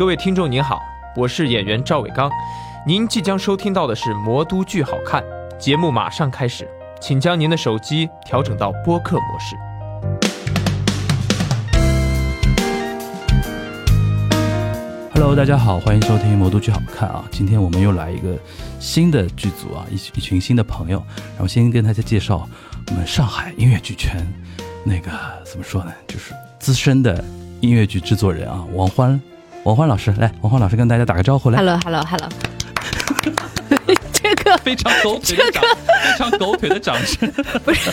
各位听众您好，我是演员赵伟刚，您即将收听到的是《魔都剧好看》节目，马上开始，请将您的手机调整到播客模式。Hello，大家好，欢迎收听《魔都剧好看》啊！今天我们又来一个新的剧组啊，一一群新的朋友。然后先跟大家介绍我们上海音乐剧圈那个怎么说呢，就是资深的音乐剧制作人啊，王欢，王欢老师来，王欢老师跟大家打个招呼来。Hello，Hello，Hello。这个非常狗腿的掌，非常狗腿的掌声。不是，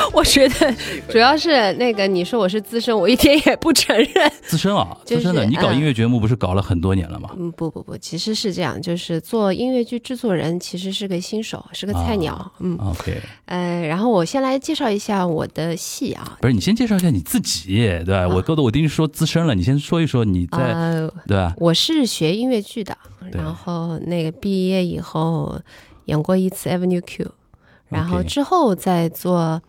我觉得主要是那个你说我是资深，我一点也不承认。资深啊，就 是资深的，你搞嗯音乐节目不是搞了很多年了吗？嗯，不不不，其实是这样，就是做音乐剧制作人其实是个新手，是个菜鸟。啊嗯 OK，呃，然后我先来介绍一下我的戏啊。不是你先介绍一下你自己，对吧？我哥的我已经说资深了，你先说一说你在，呃，对吧？我是学音乐剧的，然后那个毕业以后演过一次 Avenue Q，然后之后再做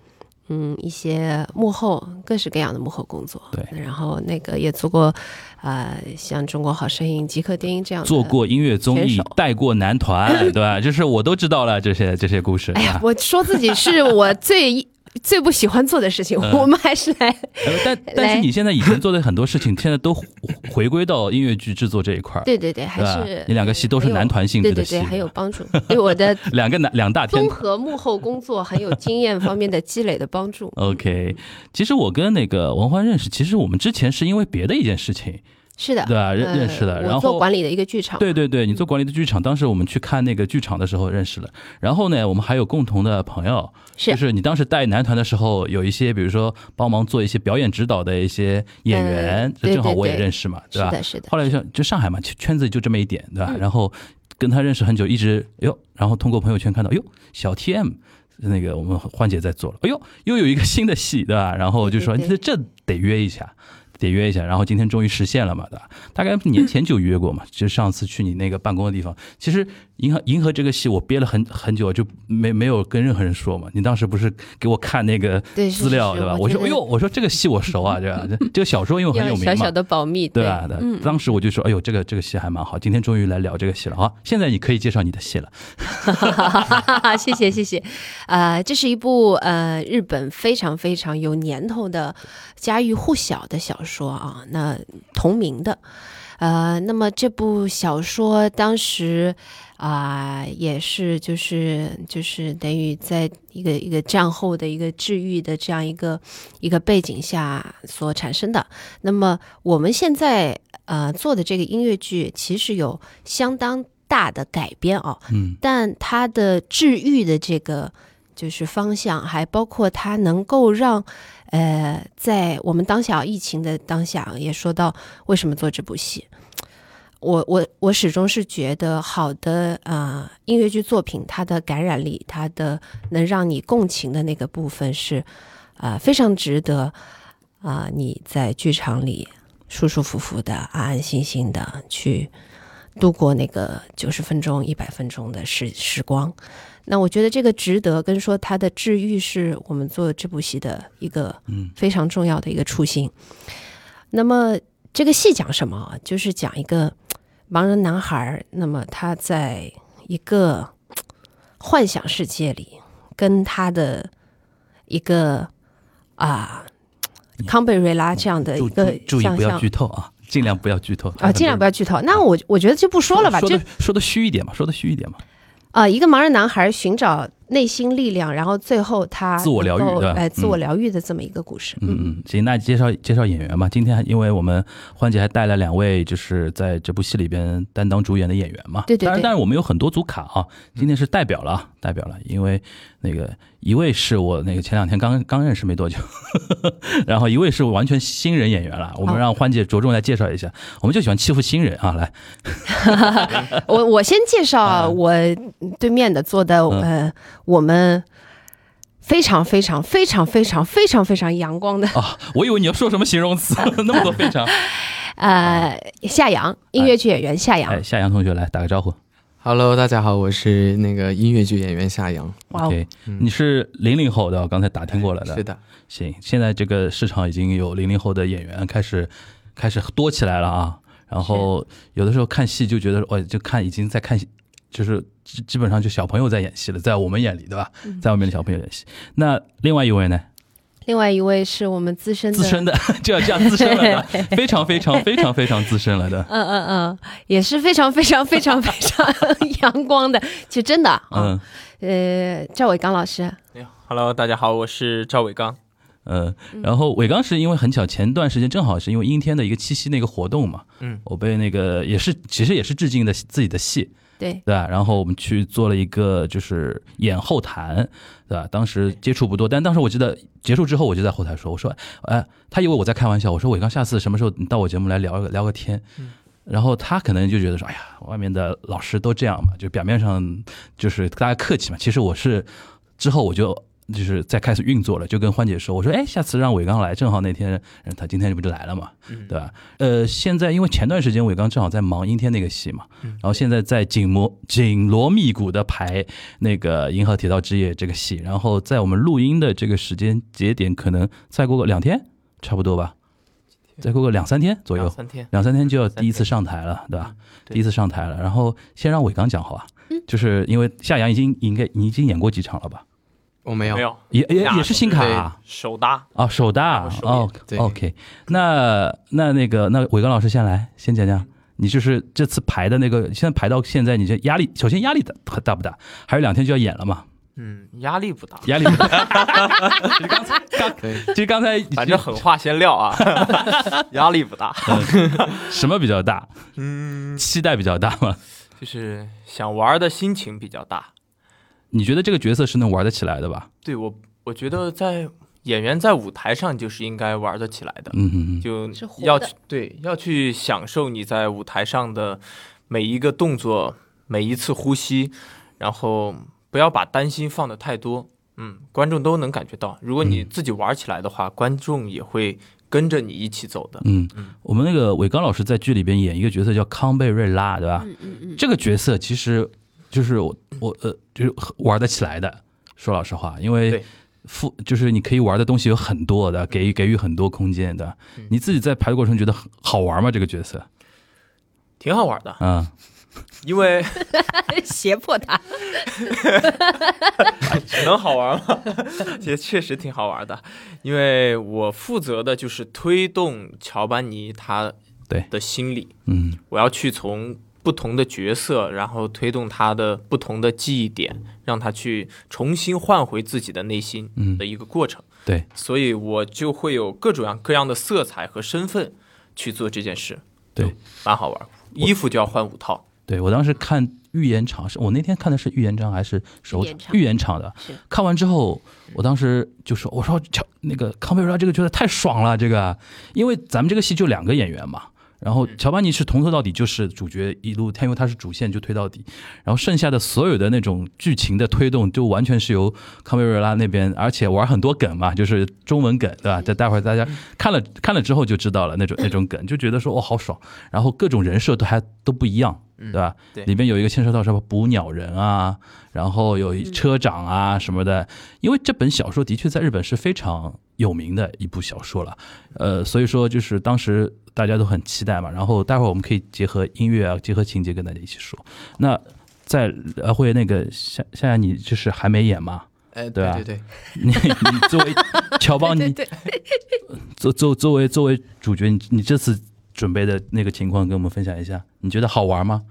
嗯一些幕后各式各样的幕后工作。对然后那个也做过，呃，像《中国好声音》《极客电音》这样的做。过音乐综艺，带过男团，对吧？就是我都知道了这些这些故事。哎呀啊，我说自己是我最最不喜欢做的事情，嗯。我们还是来呃但但是你现在以前做的很多事情，现在都回回归到音乐剧制作这一块儿，对对对，还是你两个戏都是男团性质的戏，对对对，很有帮助，对 我的 两个男两大综合幕后工作很有经验方面的积累的帮助。OK，其实我跟那个王欢认识，其实我们之前是因为别的一件事情，是的，对啊？认呃认识的，然后做管理的一个剧场，对对对，你做管理的剧场，当时我们去看那个剧场的时候认识了。然后呢，我们还有共同的朋友，是就是你当时带男团的时候，有一些比如说帮忙做一些表演指导的一些演员，正好我也认识嘛，对吧？是的，是的，后来像就上海嘛，圈圈子就这么一点，对吧？嗯然后跟他认识很久，一直哎呦，然后通过朋友圈看到，哎呦，小 TM 那个我们欢姐在做了，哎呦，又有一个新的戏，对吧？然后就说这这得约一下。得约一下，然后今天终于实现了嘛，对吧？大概年前就约过嘛，就上次去你那个办公的地方。其实银河银河这个戏我憋了很很久，就没没有跟任何人说嘛。你当时不是给我看那个资料对吧？我说哎呦，我说这个戏我熟啊，对吧？这这个小说因为很有名嘛，小小的保密，对吧？对嗯，当时我就说，哎呦，这个这个戏还蛮好，今天终于来聊这个戏了啊，现在你可以介绍你的戏了。谢谢谢谢，呃，这是一部呃日本非常非常有年头的家喻户晓的小说啊，那同名的，呃，那么这部小说当时啊、也是就是就是等于在一个一个战后的一个治愈的这样一个一个背景下所产生的。那么我们现在呃做的这个音乐剧，其实有相当大的改编啊，嗯但它的治愈的这个就是方向，还包括它能够让呃，在我们当下疫情的当下，也说到为什么做这部戏。我我我始终是觉得好的呃音乐剧作品，它的感染力，它的能让你共情的那个部分是啊、非常值得啊、你在剧场里舒舒服服的、安安心心的去度过那个九十分钟、一百分钟的时时光。那我觉得这个值得，跟说它的治愈是我们做这部戏的一个嗯非常重要的一个初心。那么这个戏讲什么啊？就是讲一个盲人男孩儿，那么他在一个幻想世界里，跟他的一个啊康贝瑞拉这样的一个注注意不要剧透啊，尽量不要剧透啊，尽量不要剧透。那我我觉得就不说了吧，说的说的虚一点嘛，说的虚一点嘛。啊、一个盲人男孩寻找内心力量，然后最后他自我疗愈对吧哎，自我嗯疗愈的这么一个故事。嗯嗯，行，那介绍介绍演员吧。今天因为我们欢姐还带了两位，就是在这部戏里边担当主演的演员嘛。对对对当然我们有很多组卡啊。今天是代表了，啊，代表了，因为那个一位是我那个前两天刚刚认识没多久，然后一位是完全新人演员了。我们让欢姐着重来介绍一下。我们就喜欢欺负新人啊，来，我我先介绍啊我对面的坐的、嗯呃，我们非常非常非常非常非常非常阳光的啊，我以为你要说什么形容词，那么多非常。呃夏阳音乐剧演员夏阳。哎，夏阳同学来打个招呼。Hello，大家好，我是那个音乐剧演员夏阳。哇哦 OK，你是零零后的，我刚才打听过来的。是的，行，现在这个市场已经有零零后的演员开始开始多起来了啊。然后有的时候看戏就觉得，哦，就看已经在看，就是基基本上就小朋友在演戏了，在我们眼里，对吧？在外面的小朋友演戏。那另外一位呢？另外一位是我们资深的，资深的 就要这样资深了的，非常非常非常非常资深了的。嗯嗯嗯，也是非常非常非常非常 阳光的，其实真的。嗯，呃，赵伟刚老师。哎，Hello，大家好，我是赵伟刚。嗯，然后伟刚是因为很巧，前段时间正好是因为阴天的一个七夕那个活动嘛。嗯，我被那个也是其实也是致敬的自己的戏。对对吧？然后我们去做了一个就是演后谈，对吧？当时接触不多，但当时我记得结束之后，我就在后台说：“我说，哎，他以为我在开玩笑。我说伟刚，下次什么时候你到我节目来聊聊个天？”然后他可能就觉得说：“哎呀，外面的老师都这样嘛，就表面上就是大家客气嘛。其实我是之后我就。”就是在开始运作了，就跟欢姐说，我说，哎，下次让伟刚来，正好那天他今天不就来了嘛，对吧？呃，现在因为前段时间伟刚正好在忙阴天那个戏嘛，然后现在在紧锣紧锣密鼓的排那个《银河铁道之夜》这个戏，然后在我们录音的这个时间节点，可能再过个两天，差不多吧，再过个两三天左右，两三天，两三天就要第一次上台了，对吧？第一次上台了，然后先让伟刚讲好吧，就是因为夏阳已经应该你已经演过几场了吧？我没有，没有，也也也是新卡，啊手搭啊，手搭哦，OK，那那那个那伟刚老师先来，先讲讲，你就是这次排的那个，现在排到现在，你这压力，首先压力大大不大？还有两天就要演了嘛？嗯，压力不大，压力不大。其实刚才刚，其实刚才反正狠话先撂啊，压力不大。什么比较大？嗯，期待比较大吗？就是想玩的心情比较大。你觉得这个角色是能玩得起来的吧？对我，我觉得在演员在舞台上就是应该玩得起来的，嗯嗯嗯，就要去对，要去享受你在舞台上的每一个动作，每一次呼吸，然后不要把担心放的太多，嗯，观众都能感觉到。如果你自己玩起来的话，观众也会跟着你一起走的。嗯嗯，我们那个伟刚老师在剧里边演一个角色叫康贝瑞拉，对吧？嗯嗯嗯，这个角色其实。就是我我呃，就是玩得起来的。说老实话，因为付就是你可以玩的东西有很多的，给予给予很多空间的。你自己在排的过程觉得好玩吗？这个角色挺好玩的嗯，因为 胁迫他，能好玩吗？也确实挺好玩的，因为我负责的就是推动乔班尼他对的心理，嗯，我要去从。不同的角色，然后推动他的不同的记忆点，让他去重新换回自己的内心的一个过程。对，所以我就会有各种各样的色彩和身份去做这件事。对，蛮好玩。衣服就要换五套。对我当时看预演场，是我那天看的是预演场还是首预演场的？看完之后，我当时就说：“我说乔那个康贝瑞拉这个角色太爽了，这个，因为咱们这个戏就两个演员嘛。”然后乔巴尼是从头到底就是主角一路，他因为他是主线就推到底，然后剩下的所有的那种剧情的推动就完全是由康贝瑞拉那边，而且玩很多梗嘛，就是中文梗，对吧？这待会儿大家看了看了之后就知道了那种那种梗，就觉得说哦好爽，然后各种人设都还都不一样。对吧？对，里面有一个牵涉到什么捕鸟人啊，然后有车长啊什么的。因为这本小说的确在日本是非常有名的一部小说了，呃，所以说就是当时大家都很期待嘛。然后待会儿我们可以结合音乐啊，结合情节跟大家一起说。那在呃会那个夏夏夏，你就是还没演吗？哎，对对对，你你作为乔邦你，作作作为作为主角，你你这次。准备的那个情况跟我们分享一下，你觉得好玩吗？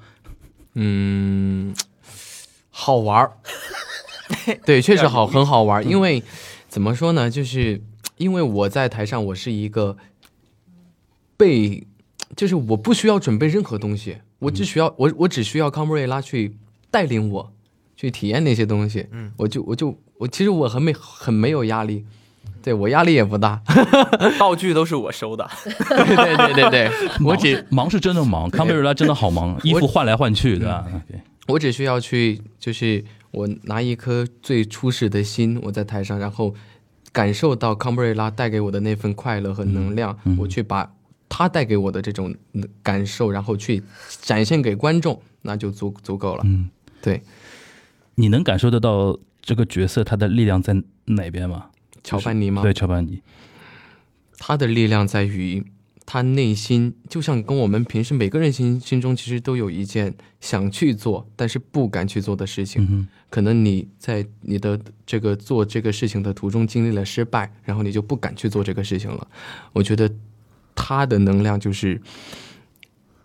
嗯，好玩儿，对，确实好，很好玩儿。因为怎么说呢，就是因为我在台上，我是一个被，就是我不需要准备任何东西，我只需要我我只需要康布瑞拉去带领我去体验那些东西，嗯，我就我就我其实我很没很没有压力。对我压力也不大，道具都是我收的。对对对对 对，我只忙是真的忙，康贝瑞拉真的好忙，衣服换来换去的。我只需要去，就是我拿一颗最初始的心，我在台上，然后感受到康布瑞拉带给我的那份快乐和能量，我去把他带给我的这种感受，然后去展现给观众，那就足足够了。嗯，对，你能感受得到这个角色他的力量在哪边吗？乔凡尼吗？对，乔凡尼，他的力量在于他内心就像跟我们平时每个人心心中其实都有一件想去做但是不敢去做的事情，可能你在你的这个做这个事情的途中经历了失败，然后你就不敢去做这个事情了。我觉得他的能量就是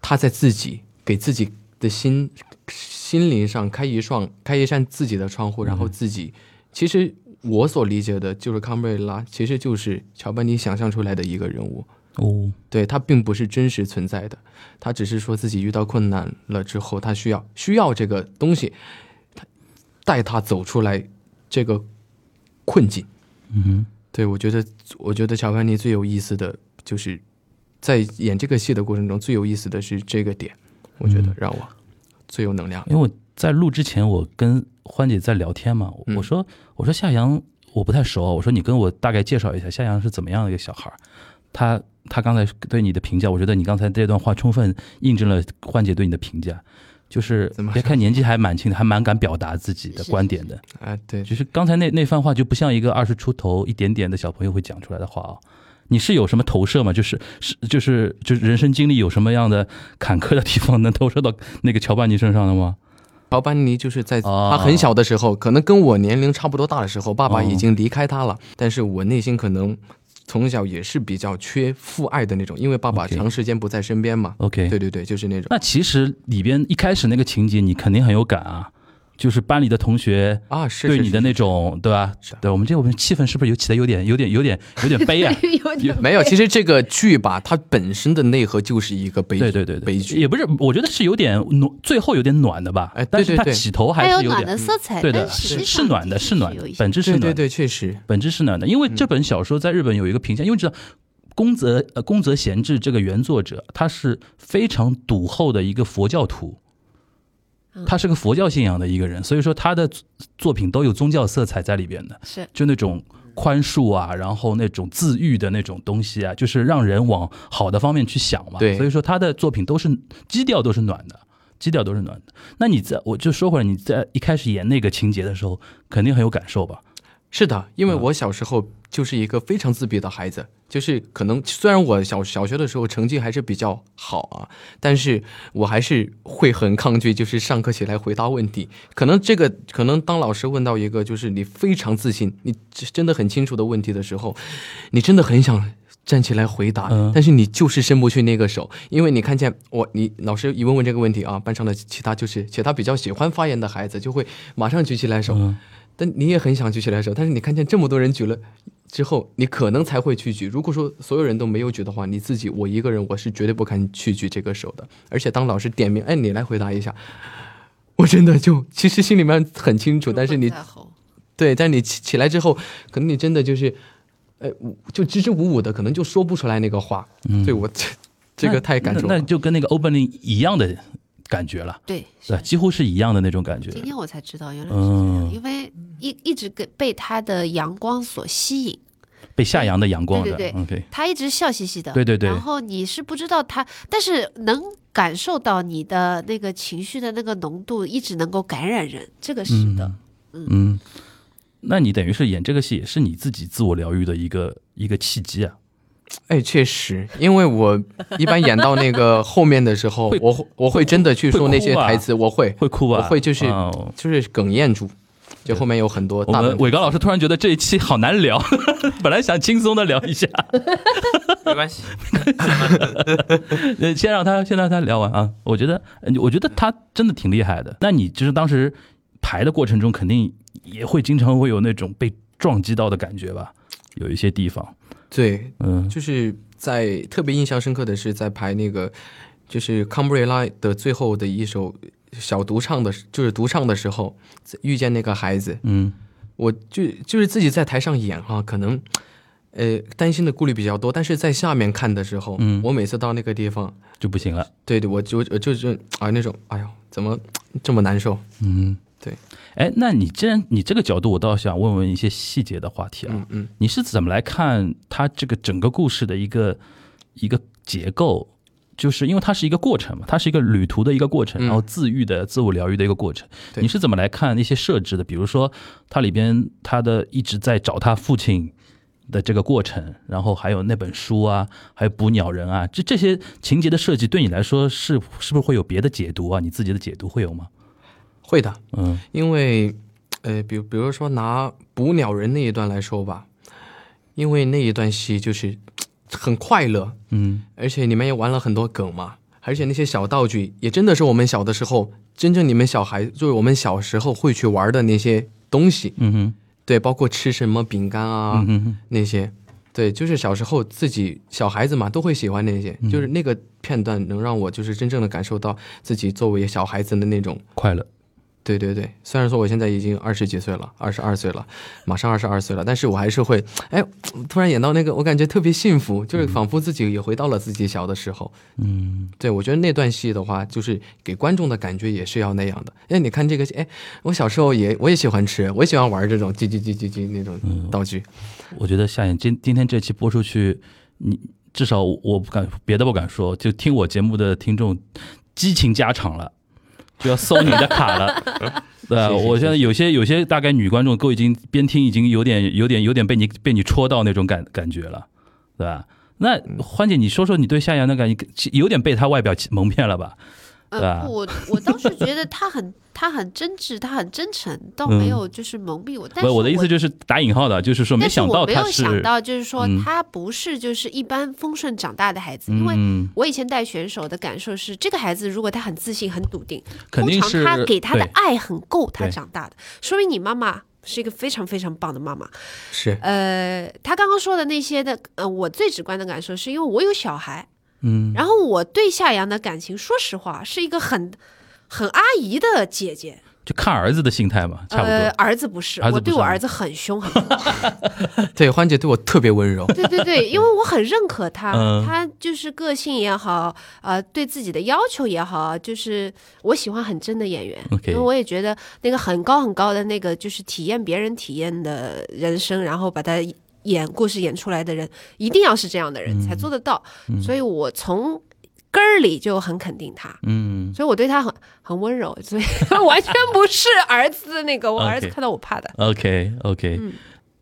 他在自己给自己的心心灵上开一扇开一扇自己的窗户，然后自己其实我所理解的就是康贝拉，其实就是乔班尼想象出来的一个人物。哦，对他并不是真实存在的，他只是说自己遇到困难了之后，他需要需要这个东西，他带他走出来这个困境。嗯，对我觉得，我觉得乔凡尼最有意思的就是在演这个戏的过程中，最有意思的是这个点，我觉得让我最有能量。因为我在录之前，我跟欢姐在聊天嘛，我说我说夏阳我不太熟，我说你跟我大概介绍一下夏阳是怎么样的一个小孩，他。他刚才对你的评价，我觉得你刚才这段话充分印证了欢姐对你的评价，就是别看年纪还蛮轻的，还蛮敢表达自己的观点的。啊，对，就是刚才那那番话就不像一个二十出头一点点的小朋友会讲出来的话啊。你是有什么投射吗？就是是就是就是人生经历有什么样的坎坷的地方能投射到那个乔班尼身上的吗？乔班尼就是在他很小的时候，可能跟我年龄差不多大的时候，爸爸已经离开他了，但是我内心可能。从小也是比较缺父爱的那种，因为爸爸长时间不在身边嘛。OK，对对对，就是那种。那其实里边一开始那个情节，你肯定很有感啊。就是班里的同学啊，是对你的那种，对吧？对，我们这我们气氛是不是有起来有点有点有点有点悲啊？有点没有。其实这个剧吧，它本身的内核就是一个悲剧，对对对，悲剧也不是，我觉得是有点暖，最后有点暖的吧？哎，但是它起头还是有暖的色彩，对的，是是暖的，是暖的，本质是暖，对对，确实，本质是暖的。因为这本小说在日本有一个评价，因为知道宫泽呃宫泽贤治这个原作者，他是非常笃厚的一个佛教徒。他是个佛教信仰的一个人，所以说他的作品都有宗教色彩在里边的，是就那种宽恕啊，然后那种自愈的那种东西啊，就是让人往好的方面去想嘛。对，所以说他的作品都是基调都是暖的，基调都是暖的。那你在我就说回来，你在一开始演那个情节的时候，肯定很有感受吧？是的，因为我小时候就是一个非常自闭的孩子，就是可能虽然我小小学的时候成绩还是比较好啊，但是我还是会很抗拒，就是上课起来回答问题。可能这个可能当老师问到一个就是你非常自信、你真的很清楚的问题的时候，你真的很想站起来回答，但是你就是伸不去那个手，因为你看见我，你老师一问问这个问题啊，班上的其他就是其他比较喜欢发言的孩子就会马上举起来手。但你也很想举起来手，但是你看见这么多人举了之后，你可能才会去举。如果说所有人都没有举的话，你自己我一个人我是绝对不敢去举这个手的。而且当老师点名，哎，你来回答一下，我真的就其实心里面很清楚，但是你对，但你起起来之后，可能你真的就是，呃，就支支吾吾的，可能就说不出来那个话。嗯，对我这这个太感受，那就跟那个 opening 一样的。感觉了，对，对，几乎是一样的那种感觉。今天我才知道，原来是这样，因为一一直被被他的阳光所吸引，被夏阳的阳光的，对对对，他一直笑嘻嘻的，对对对。然后你是不知道他，但是能感受到你的那个情绪的那个浓度，一直能够感染人，这个是的，嗯。那你等于是演这个戏，也是你自己自我疗愈的一个一个契机啊。哎，确实，因为我一般演到那个后面的时候，我我会真的去说那些台词，我会会哭吧，我会就是就是哽咽住，就后面有很多。我们伟高老师突然觉得这一期好难聊，本来想轻松的聊一下，没关系，先让他先让他聊完啊。我觉得我觉得他真的挺厉害的。那你就是当时排的过程中，肯定也会经常会有那种被撞击到的感觉吧？有一些地方。对，嗯，就是在特别印象深刻的是在排那个，就是康布瑞拉的最后的一首小独唱的，就是独唱的时候遇见那个孩子，嗯，我就就是自己在台上演哈，可能呃担心的顾虑比较多，但是在下面看的时候，嗯，我每次到那个地方就不行了，对对，我就就是啊那种，哎呦，怎么这么难受？嗯。对，哎，那你既然你这个角度，我倒想问问一些细节的话题啊。嗯嗯，你是怎么来看他这个整个故事的一个一个结构？就是因为它是一个过程嘛，它是一个旅途的一个过程，然后自愈的、自我疗愈的一个过程。你是怎么来看那些设置的？比如说，它里边他的一直在找他父亲，的这个过程，然后还有那本书啊，还有捕鸟人啊，这这些情节的设计对你来说是是不是会有别的解读啊？你自己的解读会有吗？会的，嗯，因为呃，比如比如说拿捕鸟人那一段来说吧，因为那一段戏就是很快乐，嗯，而且里面也玩了很多梗嘛。而且那些小道具也真的是我们小的时候，真正你们小孩就是我们小时候会去玩的那些东西。嗯哼，对，包括吃什么饼干啊，嗯那些，对，就是小时候自己小孩子嘛都会喜欢那些，就是那个片段能让我就是真正的感受到自己作为小孩子的那种快乐。对对对，虽然说我现在已经二十几岁了，二十二岁了，马上二十二岁了，但是我还是会，哎，突然演到那个，我感觉特别幸福，就是仿佛自己也回到了自己小的时候。嗯，对，我觉得那段戏的话，就是给观众的感觉也是要那样的。哎，你看这个，哎，我小时候也我也喜欢吃，我也喜欢玩这种叽叽叽叽叽那种道具。我觉得夏言今今天这期播出去，你至少我不敢别的不敢说，就听我节目的听众激情加场了。就要搜你的卡了，对吧？我现在有些有些大概女观众都已经边听已经有点有点有点被你被你戳到那种感感觉了，对吧？那欢姐，你说说你对夏阳的感觉，有点被他外表蒙骗了吧？呃，我我倒是觉得他很他很真挚，他很真诚，倒没有就是蒙蔽我。但是我的意思就是打引号的，就是说没想到他是。没有想到，就是说他不是就是一般丰顺长大的孩子，因为我以前带选手的感受是，这个孩子如果他很自信、很笃定，肯定是他给他的爱很够，他长大的，说明你妈妈是一个非常非常棒的妈妈。是。呃，他刚刚说的那些的，呃，我最直观的感受是因为我有小孩。嗯，然后我对夏阳的感情，说实话，是一个很很阿姨的姐姐，就看儿子的心态嘛，差不多。儿子不是，我对我儿子很凶很。对，欢姐对我特别温柔。对对对，因为我很认可他，他就是个性也好，呃，对自己的要求也好，就是我喜欢很真的演员，因为我也觉得那个很高很高的那个，就是体验别人体验的人生，然后把他。演故事演出来的人一定要是这样的人才做得到，所以我从根儿里就很肯定他，嗯，所以我对他很很温柔，所以 完全不是儿子的那个，我儿子看到我怕的。OK OK，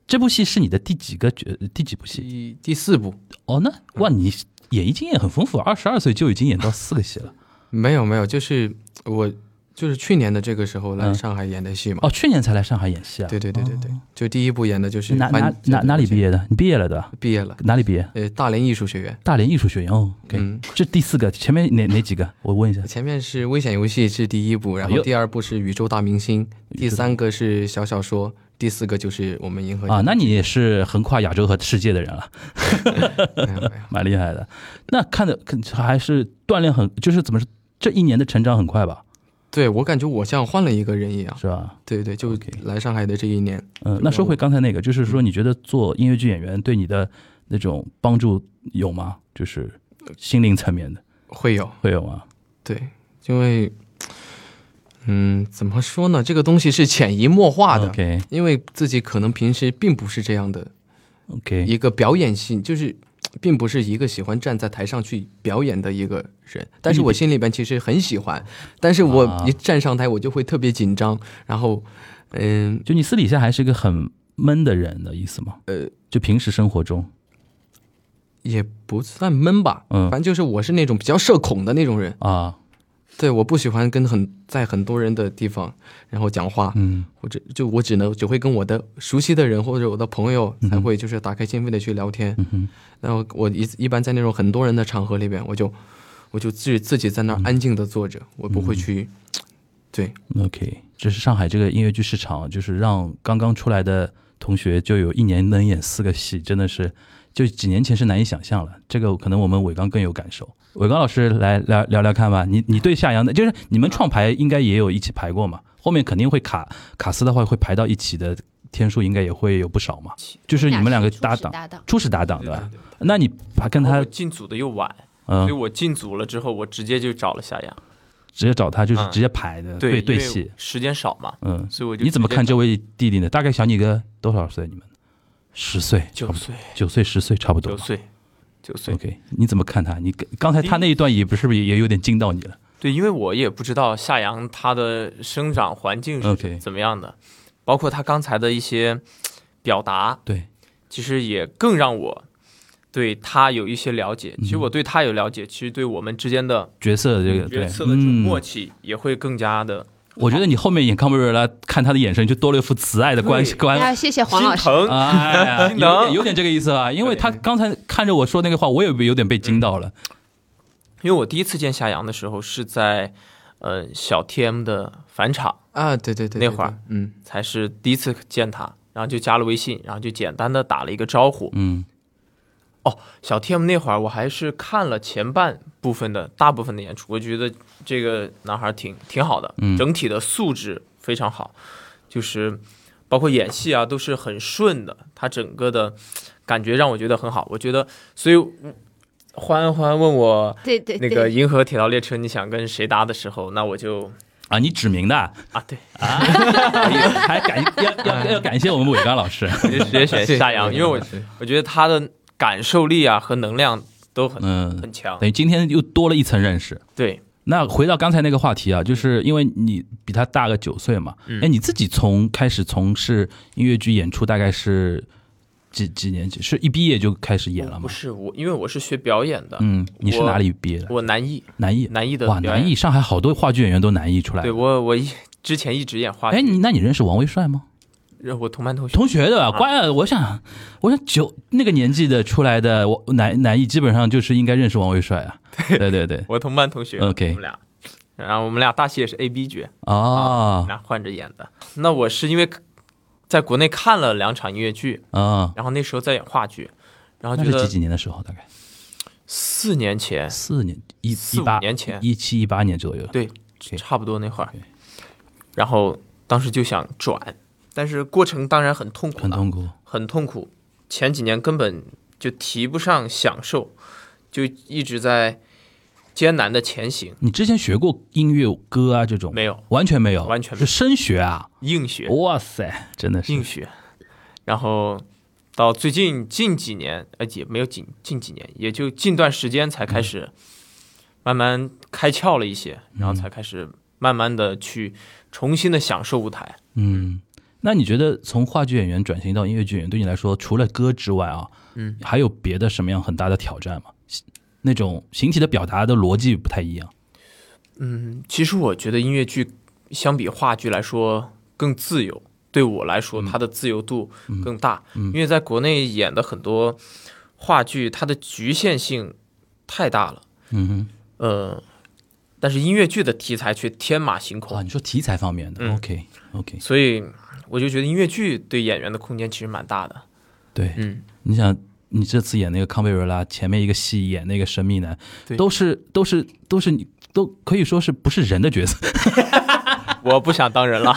这部戏是你的第几个角？第几部戏？第四部。哦，那哇，你演艺经验很丰富，二十二岁就已经演到四个戏了。没有没有，就是我。就是去年的这个时候来上海演的戏嘛？哦，去年才来上海演戏啊？对对对对对，就第一部演的就是哪哪哪哪里毕业的？你毕业了的？毕业了，哪里毕业？呃，大连艺术学院。大连艺术学院哦，嗯，这第四个，前面哪哪几个？我问一下。前面是危险游戏是第一部，然后第二部是宇宙大明星，第三个是小小说，第四个就是我们银河啊。那你也是横跨亚洲和世界的人了，蛮厉害的。那看的还是锻炼很，就是怎么这一年的成长很快吧？对我感觉我像换了一个人一样，是吧？对对，就来上海的这一年。嗯，那说回刚才那个，就是说，你觉得做音乐剧演员对你的那种帮助有吗？就是心灵层面的，会有，会有吗。对，因为，嗯，怎么说呢？这个东西是潜移默化的。因为自己可能平时并不是这样的。OK，一个表演性就是。并不是一个喜欢站在台上去表演的一个人，但是我心里边其实很喜欢，但是我一站上台我就会特别紧张，然后，嗯，就你私底下还是一个很闷的人的意思吗？呃，就平时生活中，也不算闷吧，嗯，反正就是我是那种比较社恐的那种人。啊。对，我不喜欢跟很在很多人的地方，然后讲话，嗯，或者就我只能只会跟我的熟悉的人或者我的朋友才会就是打开心扉的去聊天，嗯然后我一一般在那种很多人的场合里边，我就我就自自己在那儿安静的坐着，我不会去，对，OK，这是上海这个音乐剧市场，就是让刚刚出来的同学就有一年能演四个戏，真的是。就几年前是难以想象了，这个可能我们伟刚更有感受。伟刚老师来聊聊聊看吧，你你对夏阳的，就是你们创排应该也有一起排过嘛？后面肯定会卡卡斯的话会排到一起的天数应该也会有不少嘛？就是你们两个搭档，初始搭档对吧？那你跟他进组的又晚，嗯所以我进组了之后，我直接就找了夏阳，直接找他就是直接排的对对戏，时间少嘛，嗯，所以我就你怎么看这位弟弟呢？大概小你个多少岁？你们？十岁，九岁，九岁，十岁，差不多。九岁，九岁。OK，你怎么看他？你刚才他那一段也不是不是也有点惊到你了？对，因为我也不知道夏阳他的生长环境是怎么样的，包括他刚才的一些表达。对，其实也更让我对他有一些了解。其实我对他有了解，其实对我们之间的角色这个角色的这种默契也会更加的。我觉得你后面演康贝瑞拉，看他的眼神就多了一副慈爱的关系关。谢谢黄老师。哎，有有点这个意思啊？因为他刚才看着我说那个话，我也有点被惊到了。因为我第一次见夏阳的时候是在呃小 T.M 的返场啊，对对对，那会儿嗯才是第一次见他，然后就加了微信，然后就简单的打了一个招呼。嗯，哦，小 T.M 那会儿我还是看了前半部分的大部分的演出，我觉得这个男孩挺挺好的，整体的素质非常好，就是包括演戏啊都是很顺的，他整个的感觉让我觉得很好，我觉得所以。欢欢问我，对对，那个《银河铁道列车》，你想跟谁搭的时候，那我就啊，你指名的？啊，对。啊，还感要要要感谢我们伟刚老师，我就直接选夏阳，因为我我觉得他的感受力啊和能量都很嗯很强，等于今天又多了一层认识。对，那回到刚才那个话题啊，就是因为你比他大个九岁嘛，哎，你自己从开始从事音乐剧演出，大概是。几几年级？是一毕业就开始演了吗？不是我，因为我是学表演的。嗯，你是哪里毕业的？我南艺，南艺，南艺的。哇，南艺，上海好多话剧演员都南艺出来。对我，我一之前一直演话剧。哎，你那你认识王威帅吗？我同班同学。同学对吧？关，我想，我想九那个年纪的出来的，我男男艺基本上就是应该认识王威帅啊。对对对，我同班同学。OK，我们俩，然后我们俩大戏也是 A B 角啊，俩换着演的。那我是因为。在国内看了两场音乐剧啊，然后那时候在演话剧，然后那是几几年的时候？大概四年前，四年一四八年前，一七一八年左右，对，差不多那会儿。然后当时就想转，但是过程当然很痛苦，很痛苦，很痛苦。前几年根本就提不上享受，就一直在。艰难的前行。你之前学过音乐歌啊？这种没有，完全没有，完全是生学啊，硬学。哇塞，真的是硬学。然后到最近近几年，呃，也没有近近几年，也就近段时间才开始慢慢开窍了一些，然后才开始慢慢的去重新的享受舞台。嗯，那你觉得从话剧演员转型到音乐剧演员，对你来说，除了歌之外啊，嗯，还有别的什么样很大的挑战吗？那种形体的表达的逻辑不太一样。嗯，其实我觉得音乐剧相比话剧来说更自由。对我来说，它的自由度更大。因为在国内演的很多话剧，它的局限性太大了。嗯哼。呃，但是音乐剧的题材却天马行空。啊，你说题材方面的？OK OK。所以我就觉得音乐剧对演员的空间其实蛮大的。对，嗯，你想。你这次演那个康贝瑞拉，前面一个戏演那个神秘男，都是都是都是你都可以说是不是人的角色。我不想当人了。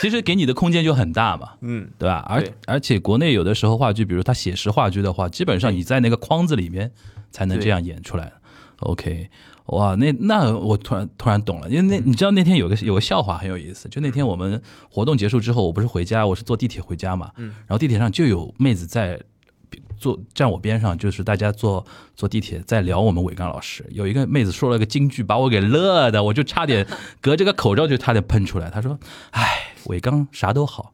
其实给你的空间就很大嘛，嗯，对吧？而而且国内有的时候话剧，比如他写实话剧的话，基本上你在那个框子里面才能这样演出来。OK。哇，那那我突然突然懂了，因为那你知道那天有个有个笑话很有意思，就那天我们活动结束之后，我不是回家，我是坐地铁回家嘛，嗯，然后地铁上就有妹子在坐站我边上，就是大家坐坐地铁在聊我们伟刚老师，有一个妹子说了个京剧，把我给乐的，我就差点 隔着个口罩就差点喷出来。她说：“哎，伟刚啥都好，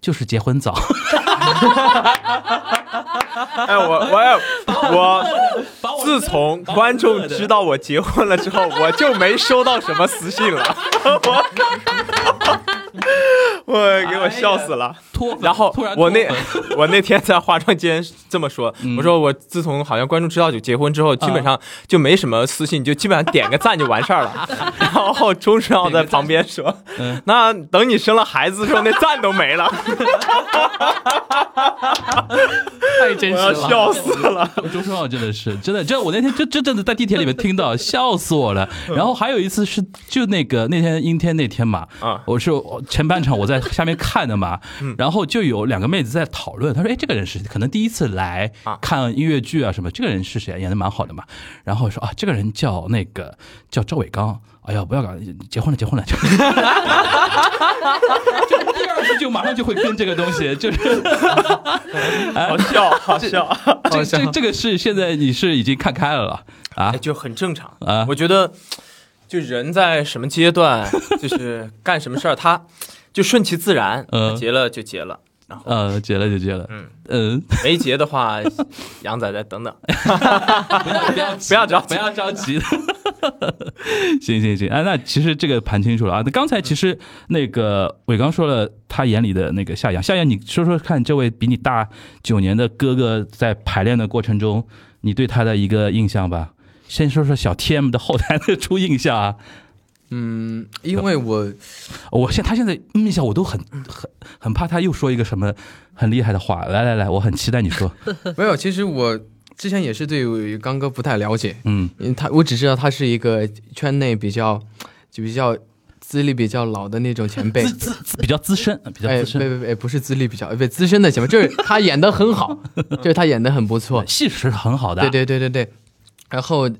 就是结婚早。” 哎，我我我，自从观众知道我结婚了之后，我就没收到什么私信了。我 给我笑死了。然后我那 我那天在化妆间这么说，我说我自从好像观众知道就结婚之后，基本上就没什么私信，就基本上点个赞就完事儿了。然后钟志浩在旁边说：“那等你生了孩子的时候，那赞都没了。”太真实了，笑死了！钟志浩真的是真的，这我那天就真正的在地铁里面听到，笑死我了。然后还有一次是就那个那天阴天那天嘛，啊，我是前半场我在下面看的嘛，然后。就有两个妹子在讨论，她说：“哎，这个人是可能第一次来看音乐剧啊什么？这个人是谁？演的蛮好的嘛。”然后说：“啊，这个人叫那个叫赵伟刚。”哎呀，不要搞，结婚了，结婚了。就第二次就马上就会跟这个东西，就是 好笑，好笑。这这这个是现在你是已经看开了了啊？就很正常啊。我觉得，就人在什么阶段，就是干什么事儿，他。就顺其自然，结了就结了，然后呃，结了就结了。嗯嗯，没结的话，杨仔再等等，不要不要着不要着急。行行行，啊，那其实这个盘清楚了啊。那刚才其实那个伟刚说了他眼里的那个夏阳，夏阳，你说说看，这位比你大九年的哥哥在排练的过程中，你对他的一个印象吧。先说说小 T.M 的后台的初印象啊。嗯，因为我，我现他现在印象我都很很很怕他又说一个什么很厉害的话。来来来，我很期待你说。没有，其实我之前也是对刚哥不太了解。嗯，他我只知道他是一个圈内比较就比较资历比较老的那种前辈，资资比较资深，比较资深。别别别，不是资历比较，不资深的前辈，就是他演的很好，就是他演的很不错，戏是很好的。对对对对对，然后。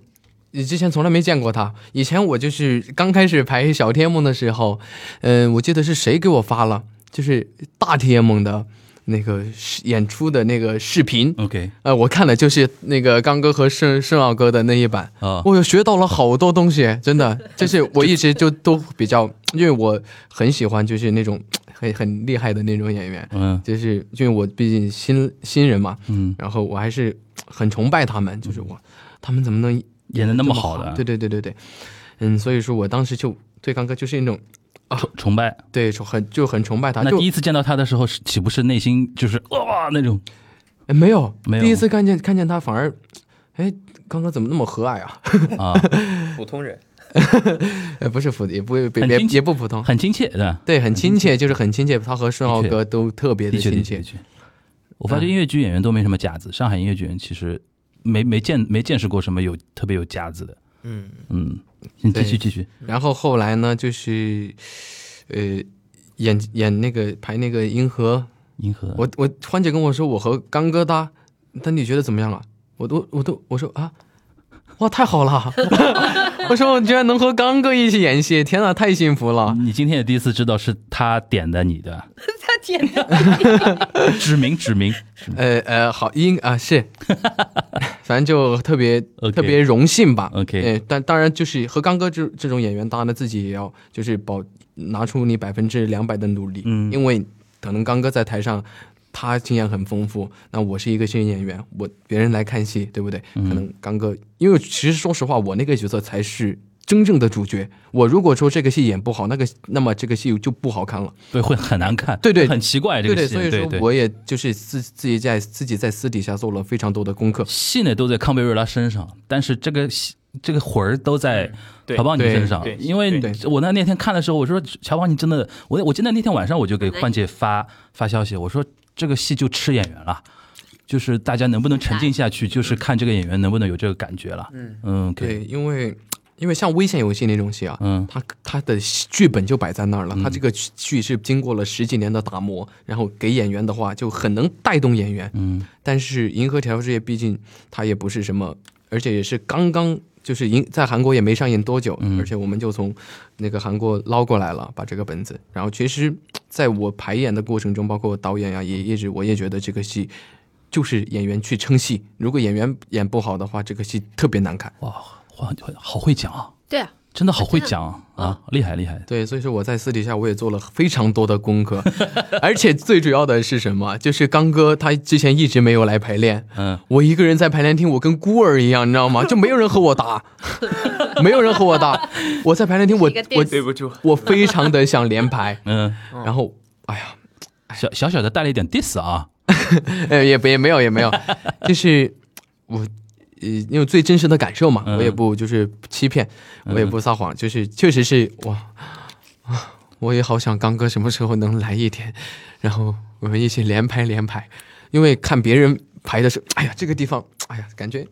你之前从来没见过他。以前我就是刚开始排小天梦的时候，嗯，我记得是谁给我发了，就是大天梦的那个演出的那个视频。OK，呃，我看了就是那个刚哥和盛盛老哥的那一版。啊，我又学到了好多东西，真的，就是我一直就都比较，因为我很喜欢就是那种很很厉害的那种演员，嗯，就是因为我毕竟新新人嘛，嗯，然后我还是很崇拜他们，就是我他们怎么能。演的那么好的，对对对对对，嗯，所以说我当时就对刚哥就是一种崇崇拜，对，很就很崇拜他。那第一次见到他的时候，岂不是内心就是哇那种？哎，没有，没有。第一次看见看见他，反而，哎，刚刚怎么那么和蔼啊？啊，普通人，哎，不是普，也不会别别也不普通，很亲切，对对，很亲切，就是很亲切。他和顺浩哥都特别的亲切。我发觉音乐剧演员都没什么架子，上海音乐剧人其实。没没见没见识过什么有特别有架子的，嗯嗯，你继续继续。然后后来呢，就是呃演演那个排那个银河银河，我我欢姐跟我说我和刚哥搭，但你觉得怎么样啊？我都我都我说啊，哇太好了！我说我居然能和刚哥一起演戏，天呐，太幸福了！你今天也第一次知道是他点的你的。他点的！指名指名，呃呃，好，应啊是，反正就特别特别荣幸吧。OK，但当然就是和刚哥这这种演员搭呢，自己也要就是保拿出你百分之两百的努力。嗯，因为可能刚哥在台上他经验很丰富，那我是一个新演员，我别人来看戏，对不对？可能刚哥，因为其实说实话，我那个角色才是。真正的主角，我如果说这个戏演不好，那个那么这个戏就不好看了，对，会很难看，对对，很奇怪这个戏，所以说我也就是自自己在自己在私底下做了非常多的功课，戏呢都在康贝瑞拉身上，但是这个戏这个魂儿都在乔邦你身上，因为我那那天看的时候，我说乔邦你真的，我我记得那天晚上我就给幻姐发发消息，我说这个戏就吃演员了，就是大家能不能沉浸下去，就是看这个演员能不能有这个感觉了，嗯。嗯，对，因为。因为像危险游戏那种戏啊，嗯，它它的剧本就摆在那儿了，它这个剧是经过了十几年的打磨，然后给演员的话就很能带动演员，嗯。但是《银河调之夜》毕竟它也不是什么，而且也是刚刚就是影在韩国也没上映多久，而且我们就从那个韩国捞过来了，把这个本子。然后其实在我排演的过程中，包括导演呀，也一直我也觉得这个戏就是演员去撑戏，如果演员演不好的话，这个戏特别难看。哇。哇，好会讲啊！对啊，真的好会讲啊，厉害厉害。对，所以说我在私底下我也做了非常多的功课，而且最主要的是什么？就是刚哥他之前一直没有来排练，嗯，我一个人在排练厅，我跟孤儿一样，你知道吗？就没有人和我搭，没有人和我搭。我在排练厅，我我对不住，我非常的想连排，嗯，然后哎呀，小小小的带了一点 diss 啊，呃，也也没有也没有，就是我。呃，因为最真实的感受嘛，我也不就是欺骗，我也不撒谎，就是确实是哇啊，我也好想刚哥什么时候能来一天，然后我们一起连排连排，因为看别人排的时候，哎呀这个地方，哎呀感觉